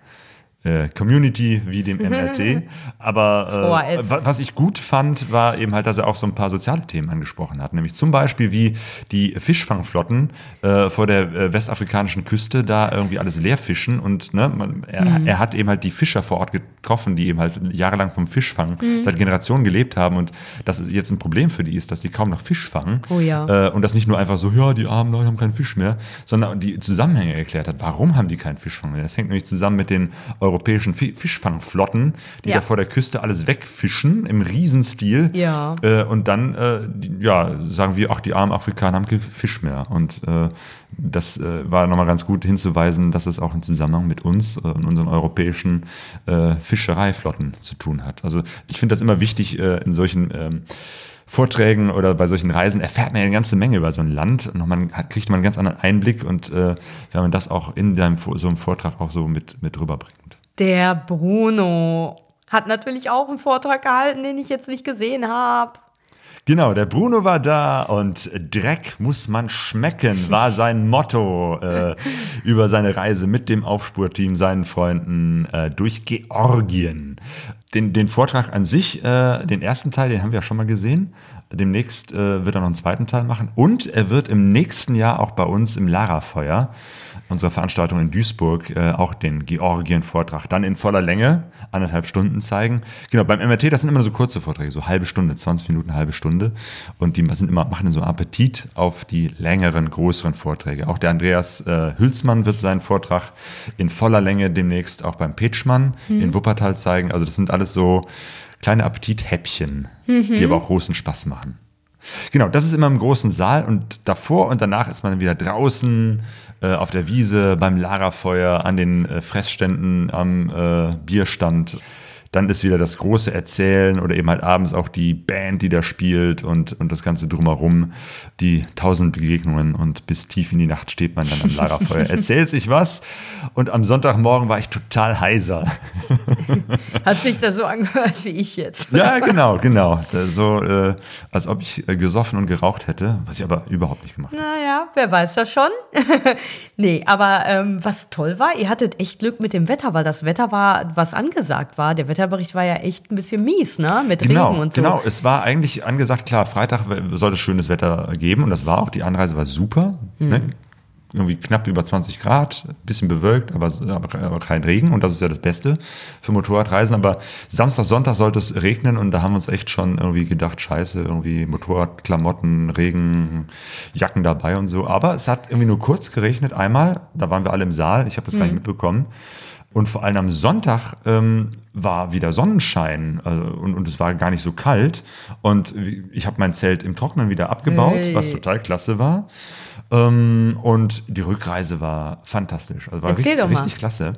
äh, Community wie dem MRT. Aber äh, was ich gut fand, war eben halt, dass er auch so ein paar soziale Themen angesprochen hat. Nämlich zum Beispiel, wie die Fischfangflotten äh, vor der äh, westafrikanischen Küste da irgendwie alles leer fischen. Und ne, man, er, Mhm. er hat eben halt die Fischer vor Ort getroffen, die eben halt jahrelang vom Fischfang seit Generationen gelebt haben. Und das ist jetzt ein Problem für die ist, dass sie kaum noch Fisch fangen. Oh ja. Äh, und das nicht nur einfach so, ja, die armen Leute haben keinen Fisch mehr, sondern die Zusammenhänge erklärt hat. Warum haben die keinen Fischfang mehr? Das hängt nämlich zusammen mit den europäischen Fi Fischfangflotten, die Ja. da vor der Küste alles wegfischen im Riesenstil. Ja. Äh, und dann, äh, ja, sagen wir, ach, die armen Afrikaner haben keinen Fisch mehr. Und äh, das äh, war nochmal ganz gut hinzuweisen, dass es auch im Zusammenhang mit uns äh, und unseren europäischen äh, Fischereiflotten zu tun hat. Also ich finde das immer wichtig in solchen ähm, Vorträgen oder bei solchen Reisen erfährt man ja eine ganze Menge über so ein Land und man kriegt man einen ganz anderen Einblick und äh, wenn man das auch in deinem, so einem Vortrag auch so mit, mit rüberbringt. Der Bruno hat natürlich auch einen Vortrag gehalten, den ich jetzt nicht gesehen habe. Genau, der Bruno war da und Dreck muss man schmecken, war sein Motto äh, über seine Reise mit dem Aufspurteam, seinen Freunden äh, durch Georgien. Den, den Vortrag an sich, äh, den ersten Teil, den haben wir ja schon mal gesehen. Demnächst äh, wird er noch einen zweiten Teil machen. Und er wird im nächsten Jahr auch bei uns im Lara-Feuer, unserer Veranstaltung in Duisburg, äh, auch den Georgien-Vortrag dann in voller Länge, anderthalb Stunden zeigen. Genau, beim MRT, das sind immer so kurze Vorträge, so halbe Stunde, 20 Minuten, halbe Stunde. Und die sind immer, machen so einen Appetit auf die längeren, größeren Vorträge. Auch der Andreas äh, Hülsmann wird seinen Vortrag in voller Länge demnächst auch beim Petschmann in Wuppertal zeigen. Also das sind alles so kleine Appetithäppchen, die aber auch großen Spaß machen. Genau, das ist immer im großen Saal und davor und danach ist man wieder draußen äh, auf der Wiese, beim Lagerfeuer, an den äh, Fressständen, am äh, Bierstand. Dann ist wieder das große Erzählen oder eben halt abends auch die Band, die da spielt und, und das Ganze drumherum, die tausend Begegnungen und bis tief in die Nacht steht man dann am Lagerfeuer, erzählt sich was und am Sonntagmorgen war ich total heiser. Hat sich das so angehört wie ich jetzt. Ja, genau, genau. So, äh, als ob ich äh, gesoffen und geraucht hätte, was ich aber überhaupt nicht gemacht habe. Naja, wer weiß das schon. nee, aber ähm, was toll war, ihr hattet echt Glück mit dem Wetter, weil das Wetter war, was angesagt war. Der Wetterbericht war ja echt ein bisschen mies, ne? Mit Genau, Regen und so. genau. Es war eigentlich angesagt, klar, Freitag sollte es schönes Wetter geben und das war auch. Die Anreise war super. Mhm. Ne? Irgendwie knapp über 20 Grad, bisschen bewölkt, aber, aber, aber kein Regen und das ist ja das Beste für Motorradreisen. Aber Samstag, Sonntag sollte es regnen und da haben wir uns echt schon irgendwie gedacht, scheiße, irgendwie Motorradklamotten, Regen, Jacken dabei und so. Aber es hat irgendwie nur kurz geregnet, einmal, da waren wir alle im Saal, ich habe das gar nicht mitbekommen. Und vor allem am Sonntag ähm, war wieder Sonnenschein äh, und, und es war gar nicht so kalt. Und ich habe mein Zelt im Trocknen wieder abgebaut, Hey. was total klasse war. Ähm, und die Rückreise war fantastisch. Also war Erzähl richtig, richtig klasse.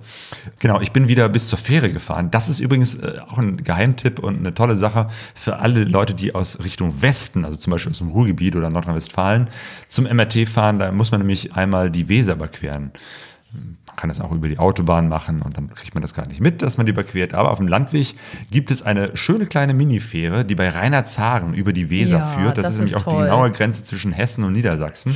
Genau, ich bin wieder bis zur Fähre gefahren. Das ist übrigens äh, auch ein Geheimtipp und eine tolle Sache für alle Leute, die aus Richtung Westen, also zum Beispiel aus dem Ruhrgebiet oder Nordrhein-Westfalen, zum MRT fahren. Da muss man nämlich einmal die Weser überqueren. Man kann das auch über die Autobahn machen und dann kriegt man das gar nicht mit, dass man die überquert. Aber auf dem Landweg gibt es eine schöne kleine Minifähre, die bei Rheinerzhagen über die Weser Ja, führt. Das, das ist nämlich ist auch die genaue Grenze zwischen Hessen und Niedersachsen.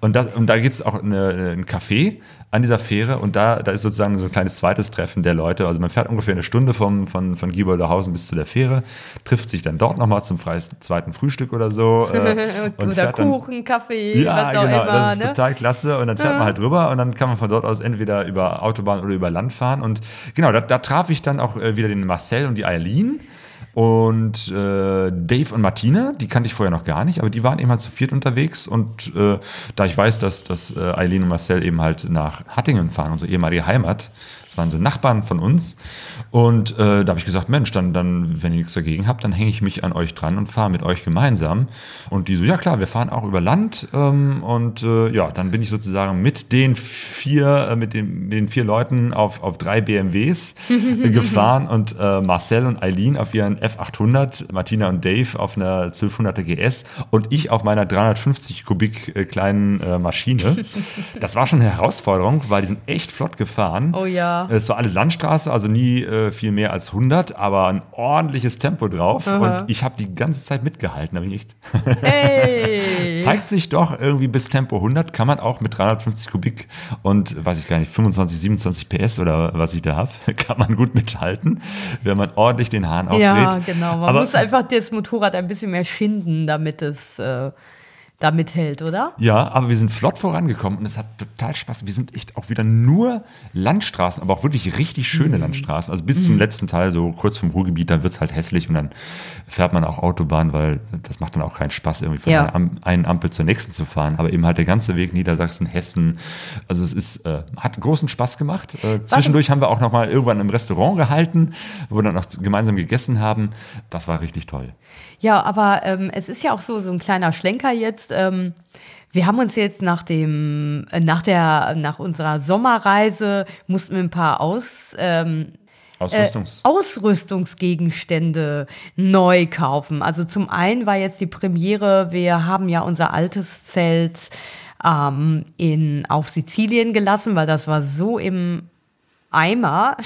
und, das, und da gibt es auch eine, ein Café an dieser Fähre und da, da ist sozusagen so ein kleines zweites Treffen der Leute. Also man fährt ungefähr eine Stunde vom, von, von Gieboldehausen bis zu der Fähre, trifft sich dann dort nochmal zum freien zweiten Frühstück oder so. Äh, und Oder fährt dann- Kuchen, Kaffee, ja, was auch genau, immer. das ist ne? total klasse. Und dann fährt man halt drüber und dann kann man von dort aus entweder über Autobahn oder über Land fahren. Und genau, da, da traf ich dann auch äh, wieder den Marcel und die Eileen. Und äh, Dave und Martina, die kannte ich vorher noch gar nicht, aber die waren eben halt zu viert unterwegs. Und äh, da ich weiß, dass, dass äh, Eileen und Marcel eben halt nach Hattingen fahren, unsere ehemalige Heimat, das waren so Nachbarn von uns. Und äh, da habe ich gesagt, Mensch, dann, dann, wenn ihr nichts dagegen habt, dann hänge ich mich an euch dran und fahre mit euch gemeinsam. Und die so, ja klar, wir fahren auch über Land. Ähm, und äh, ja, dann bin ich sozusagen mit den vier, äh, mit den, den vier Leuten auf, auf drei BMWs gefahren und äh, Marcel und Eileen auf ihren F800, Martina und Dave auf einer 1200er GS und ich auf meiner 350 Kubik äh, kleinen äh, Maschine. Das war schon eine Herausforderung, weil die sind echt flott gefahren. Oh ja. Ja. Es war alles Landstraße, also nie äh, viel mehr als 100, aber ein ordentliches Tempo drauf. Aha. Und ich habe die ganze Zeit mitgehalten. Da bin ich echt. Hey. Zeigt sich doch irgendwie bis Tempo 100 kann man auch mit 350 Kubik und weiß ich gar nicht 25, 27 PS oder was ich da habe, kann man gut mithalten, wenn man ordentlich den Hahn aufdreht. Ja, genau. Man Aber- muss einfach das Motorrad ein bisschen mehr schinden, damit es äh, da mithält, oder? Ja, aber wir sind flott vorangekommen und es hat total Spaß. Wir sind echt auch wieder nur Landstraßen, aber auch wirklich richtig schöne Landstraßen. Also bis zum letzten Teil, so kurz vom Ruhrgebiet, dann wird es halt hässlich und dann fährt man auch Autobahn, weil das macht dann auch keinen Spaß, irgendwie von Ja. einer Am einen Ampel zur nächsten zu fahren. Aber eben halt der ganze Weg Niedersachsen, Hessen. Also es ist, äh, hat großen Spaß gemacht. Äh, zwischendurch haben wir auch noch mal irgendwann im Restaurant gehalten, wo wir dann auch gemeinsam gegessen haben. Das war richtig toll. Ja, aber ähm, es ist ja auch so, so ein kleiner Schlenker jetzt. Ähm, wir haben uns jetzt nach dem, äh, nach der, nach unserer Sommerreise mussten wir ein paar aus, ähm, Ausrüstungs. Äh, Ausrüstungsgegenstände neu kaufen. Also zum einen war jetzt die Premiere, wir haben ja unser altes Zelt ähm, in, auf Sizilien gelassen, weil das war so im Eimer,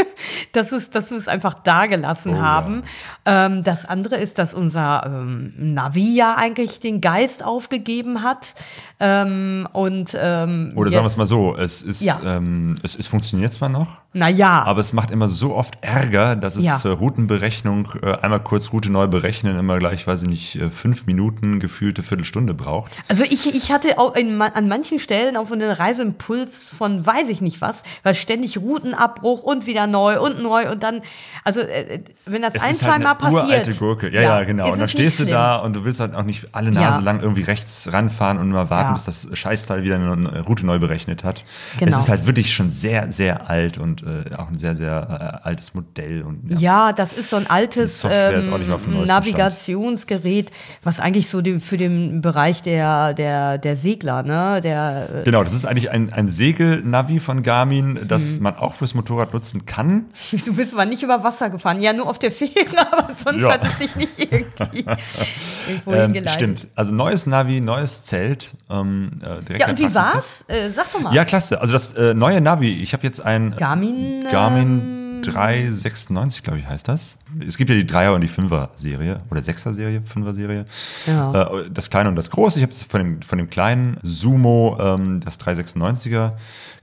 dass, es, dass wir es einfach da gelassen Oh, haben. Ähm, das andere ist, dass unser ähm, Navi ja eigentlich den Geist aufgegeben hat. Ähm, und ähm, Oder sagen wir es mal so, es ist, Ja. ähm, es, es funktioniert zwar noch, Naja, aber es macht immer so oft Ärger, dass es Ja. zur Routenberechnung äh, einmal kurz Route neu berechnen, immer gleich, weiß ich nicht, äh, fünf Minuten gefühlte Viertelstunde braucht. Also ich, ich hatte auch in, an manchen Stellen auch einen Reiseimpuls von weiß ich nicht was, weil ständig Routenabbruch und wieder neu und neu und dann, also äh, wenn das Es ein, zwei halt Mal eine passiert. uralte Gurke. Ja, ja, genau. ist Und dann stehst du schlimm. da und du willst halt auch nicht alle Nase Ja. lang irgendwie rechts ranfahren und mal warten, Ja. bis das Scheißteil wieder eine Route neu berechnet hat. Genau. Es ist halt wirklich schon sehr, sehr alt und äh, auch ein sehr, sehr äh, altes Modell. Und, ja. Ja, das ist so ein altes dem ähm. Navigationsgerät, was eigentlich so die, für den Bereich der, der, der Segler, ne? Der, äh, Genau, das ist eigentlich ein, ein Segelnavi von Garmin, Mhm. das man auch fürs Motorrad nutzen kann. du bist zwar nicht über Wasser gefahren, ja, nur auf der Fähre, aber sonst Ja. hat es dich nicht irgendwie irgendwo Ähm, hingeleitet. stimmt. Also neues Navi, neues Zelt. Ähm, äh, direkt Ja, und wie war's? Äh, sag doch mal. Ja, klasse. Also das äh, neue Navi, ich habe jetzt ein Garmin, Garmin 396, glaube ich, heißt das. Es gibt ja die 3er und die 5er Serie oder 6er Serie, 5er Serie. Ja. Äh, das kleine und das große. Ich habe es von dem, von dem kleinen Sumo, ähm, das 396er,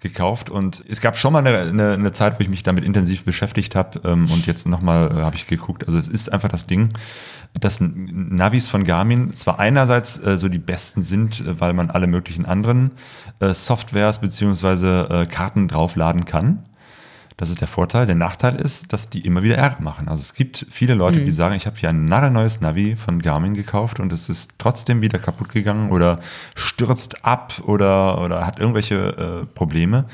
gekauft. Und es gab schon mal eine, eine, eine Zeit, wo ich mich damit intensiv beschäftigt habe. Ähm, und jetzt nochmal äh, habe ich geguckt. Also es ist einfach das Ding, dass Navis von Garmin zwar einerseits äh, so die besten sind, weil man alle möglichen anderen Softwares beziehungsweise Karten draufladen kann. Das ist der Vorteil. Der Nachteil ist, dass die immer wieder Ärger machen. Also es gibt viele Leute, die sagen, ich habe hier ein nagelneues Navi von Garmin gekauft und es ist trotzdem wieder kaputt gegangen oder stürzt ab oder, oder hat irgendwelche äh, Probleme.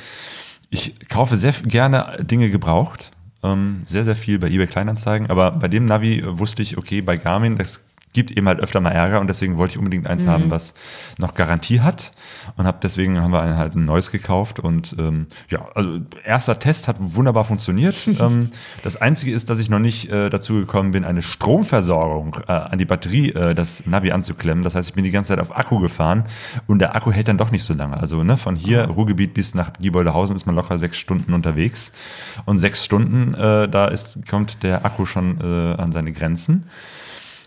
Ich kaufe sehr gerne Dinge gebraucht. Ähm, sehr, sehr viel bei eBay Kleinanzeigen. Aber bei dem Navi äh, wusste ich, okay, bei Garmin, das gibt eben halt öfter mal Ärger und deswegen wollte ich unbedingt eins Mhm. haben, was noch Garantie hat und habe deswegen haben wir ein, halt ein neues gekauft und ähm, ja, also erster Test hat wunderbar funktioniert. ähm, das einzige ist, dass ich noch nicht äh, dazu gekommen bin, eine Stromversorgung äh, an die Batterie äh, das Navi anzuklemmen. Das heißt, ich bin die ganze Zeit auf Akku gefahren und der Akku hält dann doch nicht so lange. Also ne, von hier Ruhrgebiet bis nach Gieboldehausen ist man locker sechs Stunden unterwegs und sechs Stunden äh, da ist kommt der Akku schon äh, an seine Grenzen.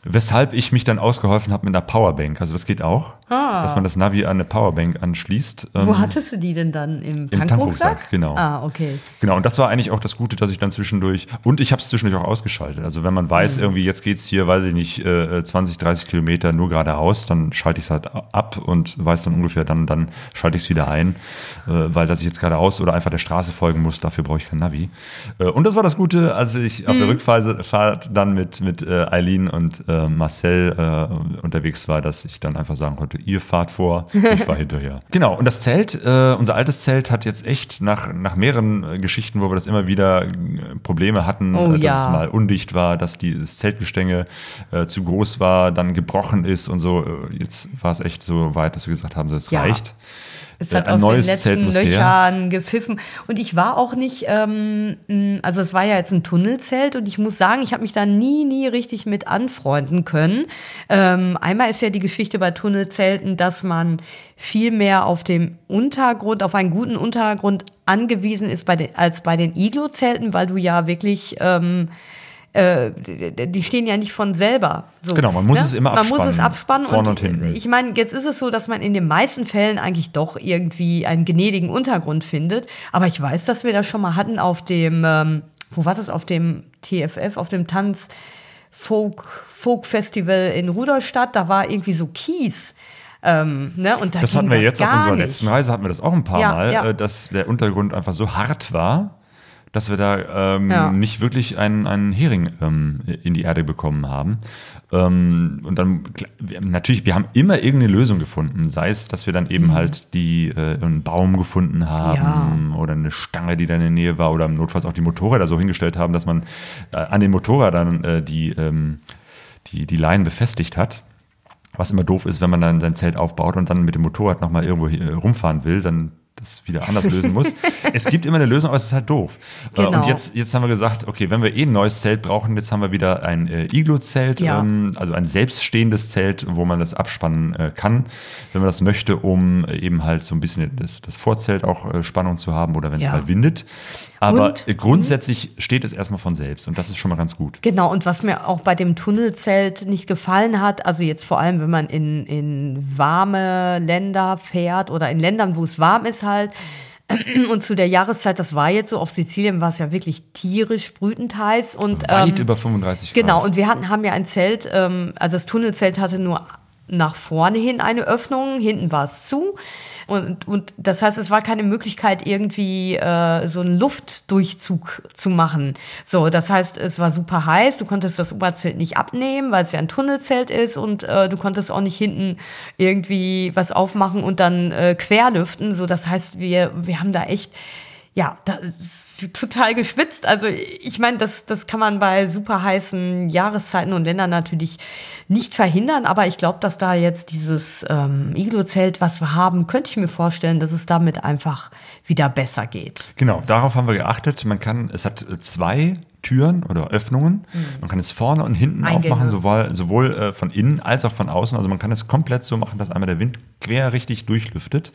Weshalb ich mich dann ausgeholfen habe mit einer Powerbank. Also das geht auch, Ah. dass man das Navi an eine Powerbank anschließt. Wo Ähm, hattest du die denn dann? Im, Im Tankrucksack? Genau. Ah, okay. Genau, und das war eigentlich auch das Gute, dass ich dann zwischendurch, und ich habe es zwischendurch auch ausgeschaltet. Also wenn man weiß, Mhm. irgendwie jetzt geht's hier, weiß ich nicht, äh, 20, 30 Kilometer nur geradeaus, dann schalte ich es halt ab und weiß dann ungefähr, dann, dann schalte ich es wieder ein, äh, weil dass ich jetzt geradeaus oder einfach der Straße folgen muss, dafür brauche ich kein Navi. Äh, und das war das Gute, als ich auf der Mhm. Rückfahrt dann mit, mit äh, Eileen und äh, Marcel äh, unterwegs war, dass ich dann einfach sagen konnte, ihr fahrt vor, ich fahre hinterher. Genau, und das Zelt, äh, unser altes Zelt hat jetzt echt nach, nach mehreren äh, Geschichten, wo wir das immer wieder äh, Probleme hatten, Oh äh, dass ja. es mal undicht war, dass die, das Zeltgestänge zu groß war, dann gebrochen ist und so. Jetzt war es echt so weit, dass wir gesagt haben, das Ja. reicht. Es Äh, hat aus den letzten her. Löchern gepfiffen. Und ich war auch nicht, ähm, also es war ja jetzt ein Tunnelzelt und ich muss sagen, ich habe mich da nie, nie richtig mit anfreunden anfreunden können. Ähm, einmal ist ja die Geschichte bei Tunnelzelten, dass man viel mehr auf dem Untergrund, auf einen guten Untergrund angewiesen ist bei den, als bei den Iglo-Zelten, weil du ja wirklich ähm, äh, die stehen ja nicht von selber. So, Genau, man muss es immer Man muss es abspannen, abspannen. vorne und hinten. Ich meine, jetzt ist es so, dass man in den meisten Fällen eigentlich doch irgendwie einen gnädigen Untergrund findet. Aber ich weiß, dass wir das schon mal hatten auf dem, ähm, wo war das, auf dem TFF, auf dem Tanz Folk, Folk Festival in Rudolstadt. Da war irgendwie so Kies. Ähm, ne? Und da Das hatten wir jetzt auf unserer nicht. letzten Reise, hatten wir das auch ein paar Ja, Mal, ja. äh, dass der Untergrund einfach so hart war, dass wir da ähm, Ja. nicht wirklich einen, einen Hering ähm, in die Erde bekommen haben. Ähm, und dann, natürlich, wir haben immer irgendeine Lösung gefunden, sei es, dass wir dann eben Mhm. halt die, äh, einen Baum gefunden haben oder eine Stange, die da in der Nähe war oder notfalls auch die Motorräder so hingestellt haben, dass man äh, an den Motorrädern äh, die, ähm, die, die Leinen befestigt hat. Was immer doof ist, wenn man dann sein Zelt aufbaut und dann mit dem Motorrad nochmal irgendwo äh, rumfahren will, dann das wieder anders lösen muss. es gibt immer eine Lösung, aber es ist halt doof. Äh, Genau. Und jetzt, jetzt haben wir gesagt, okay, wenn wir eh ein neues Zelt brauchen, jetzt haben wir wieder ein äh, Iglo-Zelt, Ja. ähm, also ein selbststehendes Zelt, wo man das abspannen äh, kann, wenn man das möchte, um eben halt so ein bisschen das, das Vorzelt auch äh, Spannung zu haben oder wenn es Ja. mal windet. Aber Und- grundsätzlich steht es erstmal von selbst und das ist schon mal ganz gut. Genau, und was mir auch bei dem Tunnelzelt nicht gefallen hat, also jetzt vor allem, wenn man in, in warme Länder fährt oder in Ländern, wo es warm ist halt, und zu der Jahreszeit, das war jetzt so, auf Sizilien war es ja wirklich tierisch brütend heiß und Weit ähm, über 35 Grad. Genau, und wir hatten, haben ja ein Zelt, ähm, also das Tunnelzelt hatte nur nach vorne hin eine Öffnung, hinten war es zu. Und, und das heißt, es war keine Möglichkeit, irgendwie äh, so einen Luftdurchzug zu machen. So, das heißt, es war super heiß, du konntest das Oberzelt nicht abnehmen, weil es ja ein Tunnelzelt ist und äh, du konntest auch nicht hinten irgendwie was aufmachen und dann äh, querlüften. So, das heißt, wir, wir haben da echt ja, total geschwitzt. Also ich meine, das, das kann man bei super heißen Jahreszeiten und Ländern natürlich nicht verhindern, aber ich glaube, dass da jetzt dieses ähm, Iglo-Zelt, was wir haben, könnte ich mir vorstellen, dass es damit einfach wieder besser geht. Genau, darauf haben wir geachtet. Man kann, es hat äh, zwei Türen oder Öffnungen. Man kann es vorne und hinten Mhm. Eingänge. aufmachen, sowohl, sowohl äh, von innen als auch von außen. Also man kann es komplett so machen, dass einmal der Wind quer richtig durchlüftet.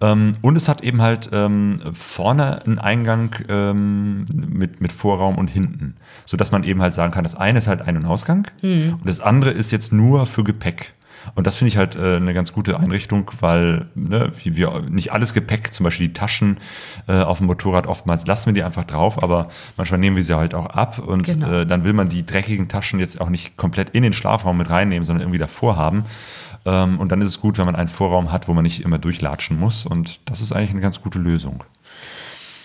Ähm, und es hat eben halt ähm, vorne einen Eingang ähm, mit, mit Vorraum und hinten. Sodass man eben halt sagen kann, das eine ist halt Ein- und Ausgang Mhm. und das andere ist jetzt nur für Gepäck. Und das finde ich halt äh, eine ganz gute Einrichtung, weil ne, wir nicht alles Gepäck, zum Beispiel die Taschen äh, auf dem Motorrad, oftmals lassen wir die einfach drauf, aber manchmal nehmen wir sie halt auch ab und Genau. äh, dann will man die dreckigen Taschen jetzt auch nicht komplett in den Schlafraum mit reinnehmen, sondern irgendwie davor haben. Ähm, und dann ist es gut, wenn man einen Vorraum hat, wo man nicht immer durchlatschen muss. Und das ist eigentlich eine ganz gute Lösung.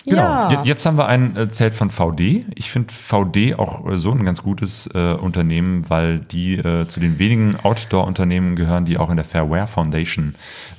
Genau. Ja. Je- Jetzt haben wir ein äh, Zelt von VD. Ich finde VD auch äh, so ein ganz gutes äh, Unternehmen, weil die äh, zu den wenigen Outdoor-Unternehmen gehören, die auch in der Fairware Foundation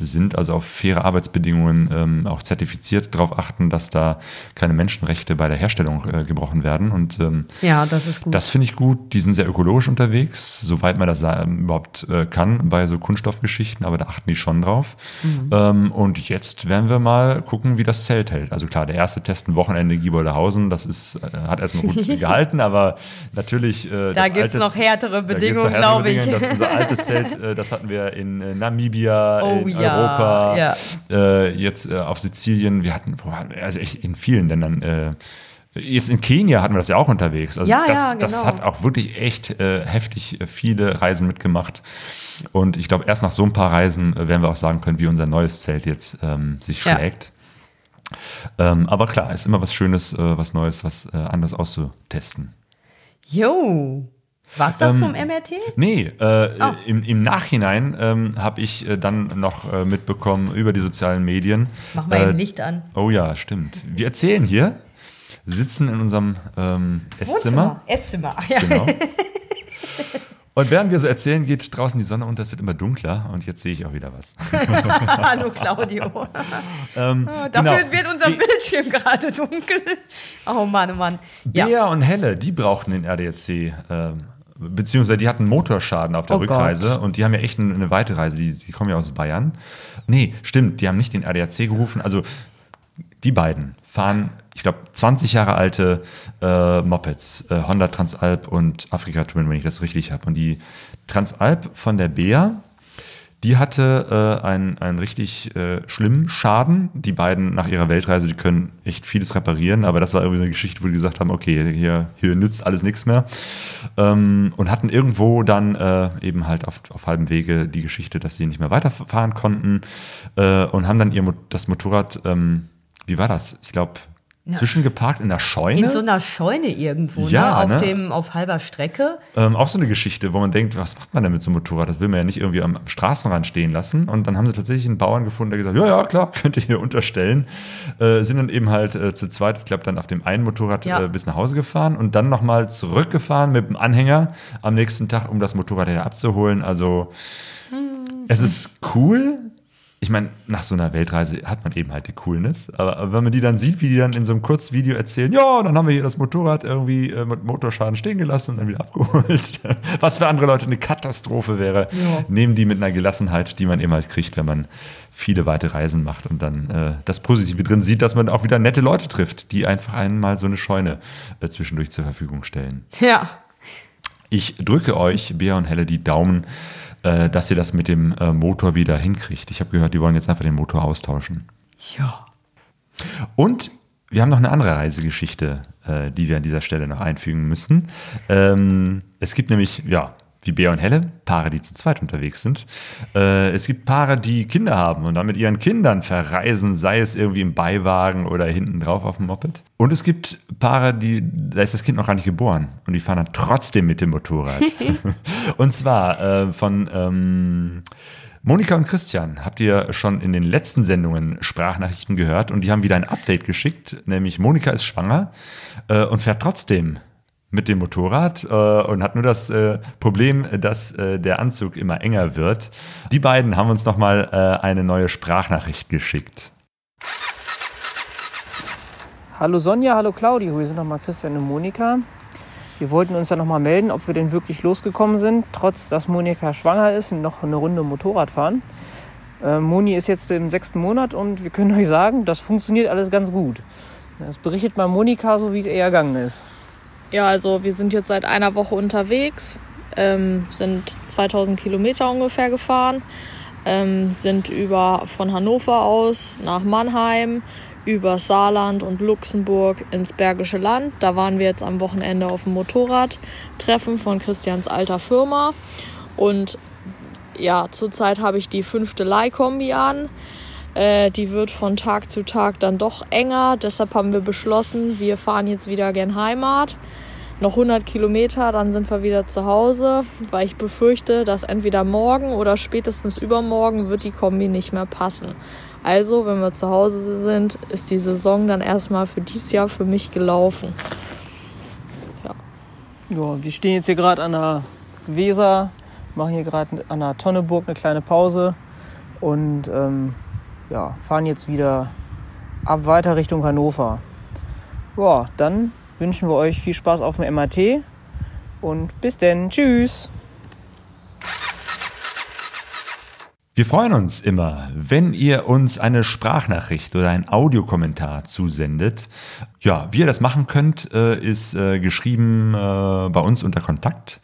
sind, also auf faire Arbeitsbedingungen ähm, auch zertifiziert, darauf achten, dass da keine Menschenrechte bei der Herstellung äh, gebrochen werden. Und ähm, Ja, das ist gut. das finde ich gut. Die sind sehr ökologisch unterwegs, soweit man das ähm, überhaupt äh, kann bei so Kunststoffgeschichten, aber da achten die schon drauf. Mhm. Ähm, und jetzt werden wir mal gucken, wie das Zelt hält. Also klar, der erste Test ein Wochenende in Gieboldehausen, das ist, äh, hat erstmal gut gehalten, aber natürlich. Äh, Da gibt's alte- noch härtere Bedingungen, glaube ich. Das, unser altes Zelt, äh, das hatten wir in äh, Namibia, Oh in ja, Europa, ja. äh, jetzt äh, auf Sizilien. Wir hatten, also echt in vielen Ländern. Äh, Jetzt in Kenia hatten wir das ja auch unterwegs. Also Ja, das, ja, das genau. hat auch wirklich echt äh, heftig äh, viele Reisen mitgemacht. Und ich glaube, erst nach so ein paar Reisen äh, werden wir auch sagen können, wie unser neues Zelt jetzt ähm, sich Ja. schlägt. Ähm, aber klar, ist immer was Schönes, äh, was Neues, was äh, anderes auszutesten. Jo. Was das Ähm, zum MRT? Nee, äh, Oh. im, im Nachhinein ähm, habe ich äh, dann noch äh, mitbekommen über die sozialen Medien. Mach mal äh, eben Licht an. Oh ja, stimmt. Wir erzählen hier, sitzen in unserem ähm, Esszimmer. Esszimmer. Ja. Genau. Und während wir so erzählen, geht draußen die Sonne unter, es wird immer dunkler und jetzt sehe ich auch wieder was. Hallo Claudio. ähm, Oh, dafür genau. wird unser Die- Bildschirm gerade dunkel. Oh Mann, oh Mann. Ja. Bea und Helle, die brauchten den RDLC, ähm, beziehungsweise die hatten Motorschaden auf der Oh Rückreise Gott. und die haben ja echt eine, eine weite Reise, die, die kommen ja aus Bayern. Nee, stimmt, die haben nicht den RDAC gerufen, also die beiden fahren ich glaube, 20 Jahre alte äh, Mopeds, äh, Honda Transalp und Afrika Twin, wenn ich das richtig habe. Und die Transalp von der Bea, die hatte äh, einen, einen richtig äh, schlimmen Schaden. Die beiden nach ihrer Weltreise, die können echt vieles reparieren, aber das war irgendwie eine Geschichte, wo die gesagt haben, okay, hier, hier nützt alles nichts mehr. Ähm, und hatten irgendwo dann äh, eben halt auf, auf halbem Wege die Geschichte, dass sie nicht mehr weiterfahren konnten äh, und haben dann ihr Mo das Motorrad, ähm, wie war das? Ich glaube, Ja. zwischengeparkt in der Scheune. In so einer Scheune irgendwo, Ja, ne? Auf, ne? Dem, auf halber Strecke. Ähm, auch so eine Geschichte, wo man denkt, was macht man denn mit so einem Motorrad? Das will man ja nicht irgendwie am, am Straßenrand stehen lassen. Und dann haben sie tatsächlich einen Bauern gefunden, der gesagt hat, ja, ja, klar, könnt ihr hier unterstellen. Äh, sind dann eben halt äh, zu zweit, ich glaube, dann auf dem einen Motorrad Ja. äh, bis nach Hause gefahren und dann nochmal zurückgefahren mit dem Anhänger am nächsten Tag, um das Motorrad wieder abzuholen. Also es ist cool. Ich meine, nach so einer Weltreise hat man eben halt die Coolness. Aber, wenn man die dann sieht, wie die dann in so einem Kurzvideo erzählen, ja, dann haben wir hier das Motorrad irgendwie äh, mit Motorschaden stehen gelassen und dann wieder abgeholt. Was für andere Leute eine Katastrophe wäre, Ja. nehmen die mit einer Gelassenheit, die man eben halt kriegt, wenn man viele weite Reisen macht und dann äh, das Positive drin sieht, dass man auch wieder nette Leute trifft, die einfach einen mal so eine Scheune äh, zwischendurch zur Verfügung stellen. Ja. Ich drücke euch, Bea und Helle, die Daumen, äh, dass ihr das mit dem äh, Motor wieder hinkriegt. Ich habe gehört, die wollen jetzt einfach den Motor austauschen. Ja. Und wir haben noch eine andere Reisegeschichte, äh, die wir an dieser Stelle noch einfügen müssen. Ähm, es gibt nämlich, ja, wie Bea und Helle, Paare, die zu zweit unterwegs sind. Äh, es gibt Paare, die Kinder haben und dann mit ihren Kindern verreisen, sei es irgendwie im Beiwagen oder hinten drauf auf dem Moped. Und es gibt Paare, die, da ist das Kind noch gar nicht geboren und die fahren dann trotzdem mit dem Motorrad. und zwar äh, von ähm, Monika und Christian habt ihr schon in den letzten Sendungen Sprachnachrichten gehört und die haben wieder ein Update geschickt, nämlich Monika ist schwanger äh, und fährt trotzdem mit dem Motorrad äh, und hat nur das äh, Problem, dass äh, der Anzug immer enger wird. Die beiden haben uns nochmal äh, eine neue Sprachnachricht geschickt. Hallo Sonja, hallo Claudio, hier sind nochmal Christian und Monika. Wir wollten uns ja nochmal melden, ob wir denn wirklich losgekommen sind, trotz dass Monika schwanger ist und noch eine Runde Motorrad fahren. Äh, Moni ist jetzt im sechsten Monat und wir können euch sagen, das funktioniert alles ganz gut. Das berichtet mal Monika, so wie es ihr ergangen ist. Ja, also wir sind jetzt seit einer Woche unterwegs, ähm, sind 2000 Kilometer ungefähr gefahren, ähm, sind über von Hannover aus nach Mannheim, über Saarland und Luxemburg ins Bergische Land. Da waren wir jetzt am Wochenende auf dem Motorradtreffen von Christians alter Firma. Und ja, zurzeit habe ich die fünfte Leihkombi an. Äh, die wird von Tag zu Tag dann doch enger. Deshalb haben wir beschlossen, wir fahren jetzt wieder gen Heimat. Noch 100 Kilometer, dann sind wir wieder zu Hause, weil ich befürchte, dass entweder morgen oder spätestens übermorgen wird die Kombi nicht mehr passen. Also, wenn wir zu Hause sind, ist die Saison dann erstmal für dieses Jahr für mich gelaufen. Ja, wir stehen jetzt hier gerade an der Weser, machen hier gerade an der Tonneburg eine kleine Pause und ähm, ja, fahren jetzt wieder ab weiter Richtung Hannover. Ja, dann wünschen wir euch viel Spaß auf dem MAT und bis denn. Tschüss! Wir freuen uns immer, wenn ihr uns eine Sprachnachricht oder einen Audiokommentar zusendet. Ja, wie ihr das machen könnt, äh, ist äh, geschrieben äh, bei uns unter Kontakt.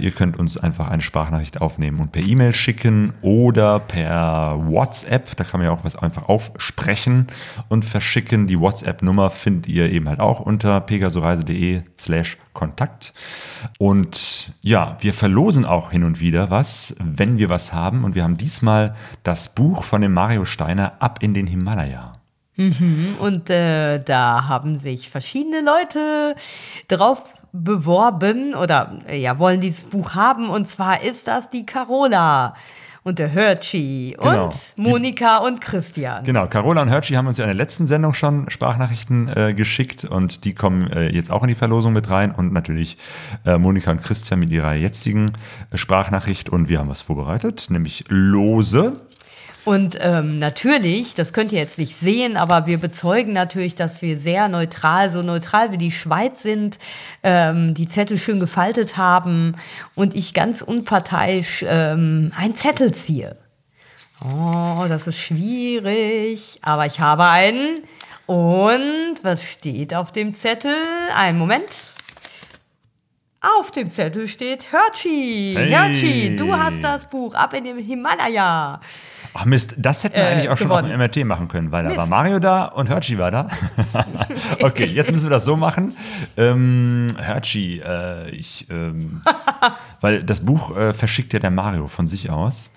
Ihr könnt uns einfach eine Sprachnachricht aufnehmen und per E-Mail schicken oder per WhatsApp. Da kann man ja auch was einfach aufsprechen und verschicken. Die WhatsApp-Nummer findet ihr eben halt auch unter pegasoreise.de slash Kontakt. Und ja, wir verlosen auch hin und wieder was, wenn wir was haben. Und wir haben diesmal das Buch von dem Mario Steiner Ab in den Himalaya. Mhm. Und äh, da haben sich verschiedene Leute drauf beworben oder ja, wollen dieses Buch haben. Und zwar ist das die Carola und der Hörchi Genau. und Monika und Christian. Genau, Carola und Hertschi haben uns ja in der letzten Sendung schon Sprachnachrichten äh, geschickt und die kommen äh, jetzt auch in die Verlosung mit rein und natürlich äh, Monika und Christian mit ihrer jetzigen äh, Sprachnachricht und wir haben was vorbereitet, nämlich Lose. Und ähm, natürlich, das könnt ihr jetzt nicht sehen, aber wir bezeugen natürlich, dass wir sehr neutral, so neutral wie die Schweiz sind, ähm, die Zettel schön gefaltet haben und ich ganz unparteiisch ähm, einen Zettel ziehe. Oh, das ist schwierig, aber ich habe einen Und was steht auf dem Zettel? Einen Moment. Auf dem Zettel steht Herchi. Hey. Herchi, du hast das Buch ab in dem Himalaya. Ach Mist, das hätten wir Äh, eigentlich auch schon gewonnen. auf dem MRT machen können, weil da war Mist. Mario da und Herchi war da. okay, jetzt müssen wir das so machen. Ähm, Herchi, äh, ich, ähm, weil das Buch äh, verschickt ja der Mario von sich aus.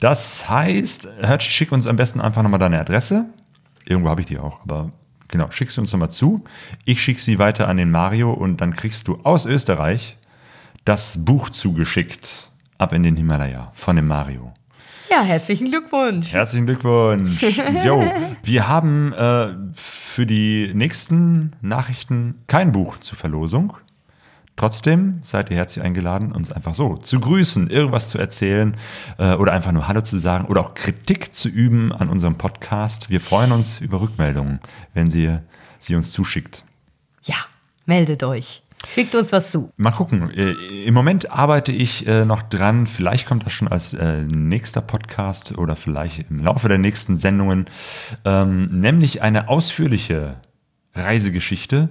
Das heißt, Herchi, schick uns am besten einfach nochmal deine Adresse. Irgendwo habe ich die auch, aber genau, schick sie uns nochmal zu. Ich schicke sie weiter an den Mario und dann kriegst du aus Österreich das Buch zugeschickt. Ab in den Himalaya von dem Mario. Ja, herzlichen Glückwunsch. Herzlichen Glückwunsch. Jo, wir haben äh, für die nächsten Nachrichten kein Buch zur Verlosung. Trotzdem seid ihr herzlich eingeladen, uns einfach so zu grüßen, irgendwas zu erzählen äh, oder einfach nur Hallo zu sagen oder auch Kritik zu üben an unserem Podcast. Wir freuen uns über Rückmeldungen, wenn sie sie uns zuschickt. Ja, meldet euch. Schickt uns was zu. Mal gucken. Äh, Im Moment arbeite ich äh, noch dran. Vielleicht kommt das schon als äh, nächster Podcast oder vielleicht im Laufe der nächsten Sendungen. Ähm, nämlich eine ausführliche Reisegeschichte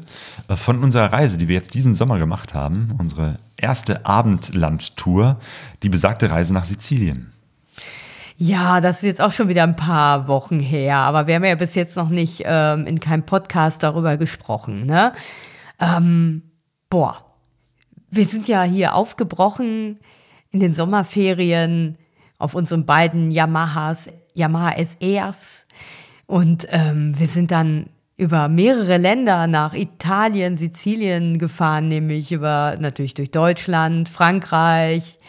von unserer Reise, die wir jetzt diesen Sommer gemacht haben. Unsere erste Abendlandtour, die besagte Reise nach Sizilien. Ja, das ist jetzt auch schon wieder ein paar Wochen her, aber wir haben ja bis jetzt noch nicht ähm, in keinem Podcast darüber gesprochen. Ne? Ähm, boah, wir sind ja hier aufgebrochen in den Sommerferien auf unseren beiden Yamahas, Yamaha SRs und ähm, wir sind dann über mehrere Länder nach Italien, Sizilien gefahren, nämlich über natürlich durch Deutschland, Frankreich,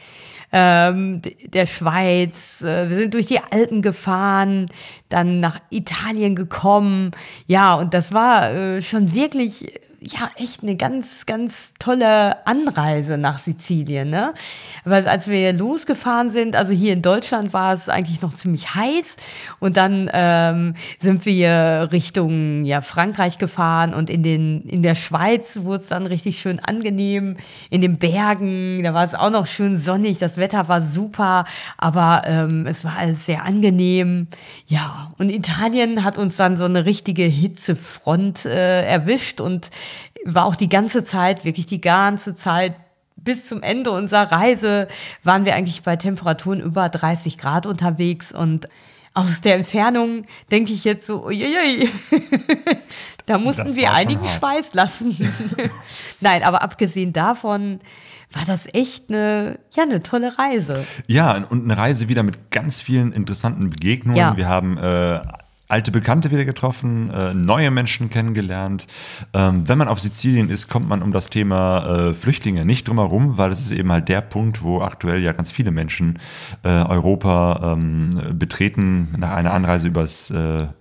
ähm, der Schweiz. Äh, wir sind durch die Alpen gefahren, dann nach Italien gekommen. Ja, und das war äh, schon wirklich, ja, echt eine ganz, ganz tolle Anreise nach Sizilien. Ne? Weil als wir losgefahren sind, also hier in Deutschland war es eigentlich noch ziemlich heiß und dann ähm, sind wir Richtung ja, Frankreich gefahren und in, den, in der Schweiz wurde es dann richtig schön angenehm. In den Bergen, da war es auch noch schön sonnig, das Wetter war super, aber ähm, es war alles sehr angenehm. Ja, und Italien hat uns dann so eine richtige Hitzefront äh, erwischt und war auch die ganze Zeit, wirklich die ganze Zeit bis zum Ende unserer Reise waren wir eigentlich bei Temperaturen über 30 Grad unterwegs und aus der Entfernung denke ich jetzt so, uiuiui, da mussten wir einigen. Schweiß lassen. Nein, aber abgesehen davon war das echt eine, ja, eine tolle Reise. Ja, und eine Reise wieder mit ganz vielen interessanten Begegnungen. Ja. Wir haben äh, alte Bekannte wieder getroffen, äh, neue Menschen kennengelernt. Ähm, wenn man auf Sizilien ist, kommt man um das Thema äh, Flüchtlinge nicht drum herum, weil das ist eben halt der Punkt, wo aktuell ja ganz viele Menschen äh, Europa ähm, betreten nach einer Anreise übers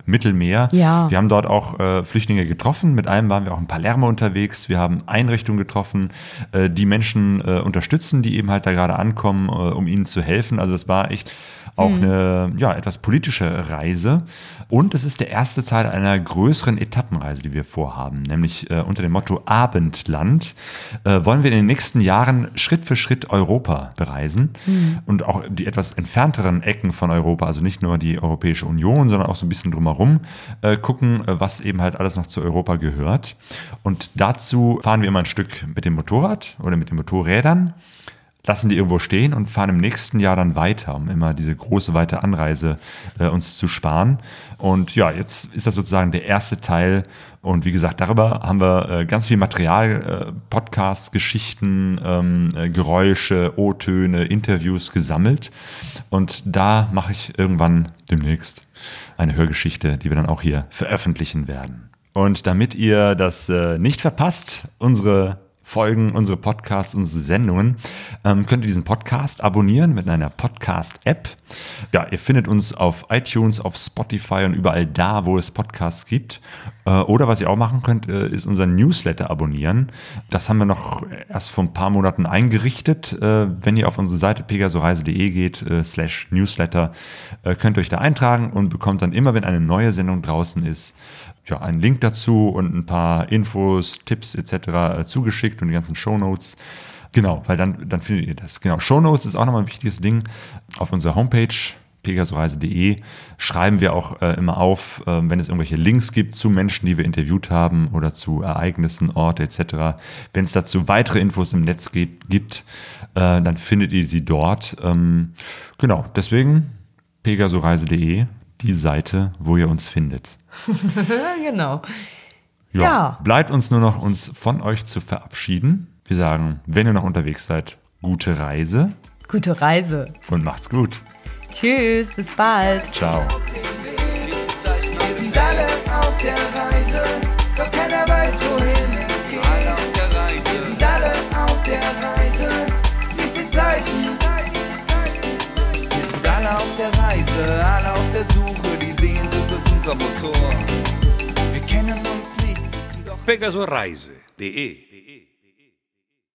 Mittelmeer. Ja. Wir haben dort auch Flüchtlinge getroffen. Mit einem waren wir auch in Palermo unterwegs. Wir haben Einrichtungen getroffen, die Menschen unterstützen, die eben halt da gerade ankommen, um ihnen zu helfen. Also das war echt auch Mhm. eine ja, etwas politische Reise. Und es ist der erste Teil einer größeren Etappenreise, die wir vorhaben, nämlich äh, unter dem Motto Abendland äh, wollen wir in den nächsten Jahren Schritt für Schritt Europa bereisen Mhm. und auch die etwas entfernteren Ecken von Europa, also nicht nur die Europäische Union, sondern auch so ein bisschen drumherum äh, gucken, äh, was eben halt alles noch zu Europa gehört. Und dazu fahren wir immer ein Stück mit dem Motorrad oder mit den Motorrädern lassen die irgendwo stehen und fahren im nächsten Jahr dann weiter, um immer diese große weite Anreise äh, uns zu sparen. Und ja, jetzt ist das sozusagen der erste Teil. Und wie gesagt, darüber haben wir äh, ganz viel Material, äh, Podcasts, Geschichten, ähm, äh, Geräusche, O-Töne, Interviews gesammelt. Und da mache ich irgendwann demnächst eine Hörgeschichte, die wir dann auch hier veröffentlichen werden. Und damit ihr das äh, nicht verpasst, unsere Folgen, unsere Podcasts, unsere Sendungen, ähm, könnt ihr diesen Podcast abonnieren mit einer Podcast-App. Ja, ihr findet uns auf iTunes, auf Spotify und überall da, wo es Podcasts gibt. Äh, oder was ihr auch machen könnt, äh, ist unseren Newsletter abonnieren. Das haben wir noch erst vor ein paar Monaten eingerichtet. Äh, wenn ihr auf unsere Seite pegasoreise.de geht, äh, slash Newsletter, äh, könnt ihr euch da eintragen und bekommt dann immer, wenn eine neue Sendung draußen ist, ja, einen Link dazu und ein paar Infos, Tipps etc. äh, zugeschickt und die ganzen Shownotes. Genau, weil dann, dann findet ihr das. Genau, Shownotes ist auch nochmal ein wichtiges Ding auf unserer Homepage pegasoreise.de schreiben wir auch äh, immer auf, äh, wenn es irgendwelche Links gibt zu Menschen, die wir interviewt haben oder zu Ereignissen, Orte etc. Wenn es dazu weitere Infos im Netz gibt, äh, dann findet ihr sie dort. Ähm, genau, deswegen pegasoreise.de, die Seite, wo ihr uns findet. genau. Ja, Ja. Bleibt uns nur noch, uns von euch zu verabschieden. Wir sagen, wenn ihr noch unterwegs seid, gute Reise Gute Reise. und macht's gut. Tschüss, bis bald. Ciao. Wir sind alle auf der Reise, doch keiner weiß, wohin es geht. Alle auf der Reise. Wir sind alle auf der Reise, Zeichen. Wir sind alle auf der Reise, alle Motor. Wir kennen uns nicht, sitzen doch Pegasoreise.de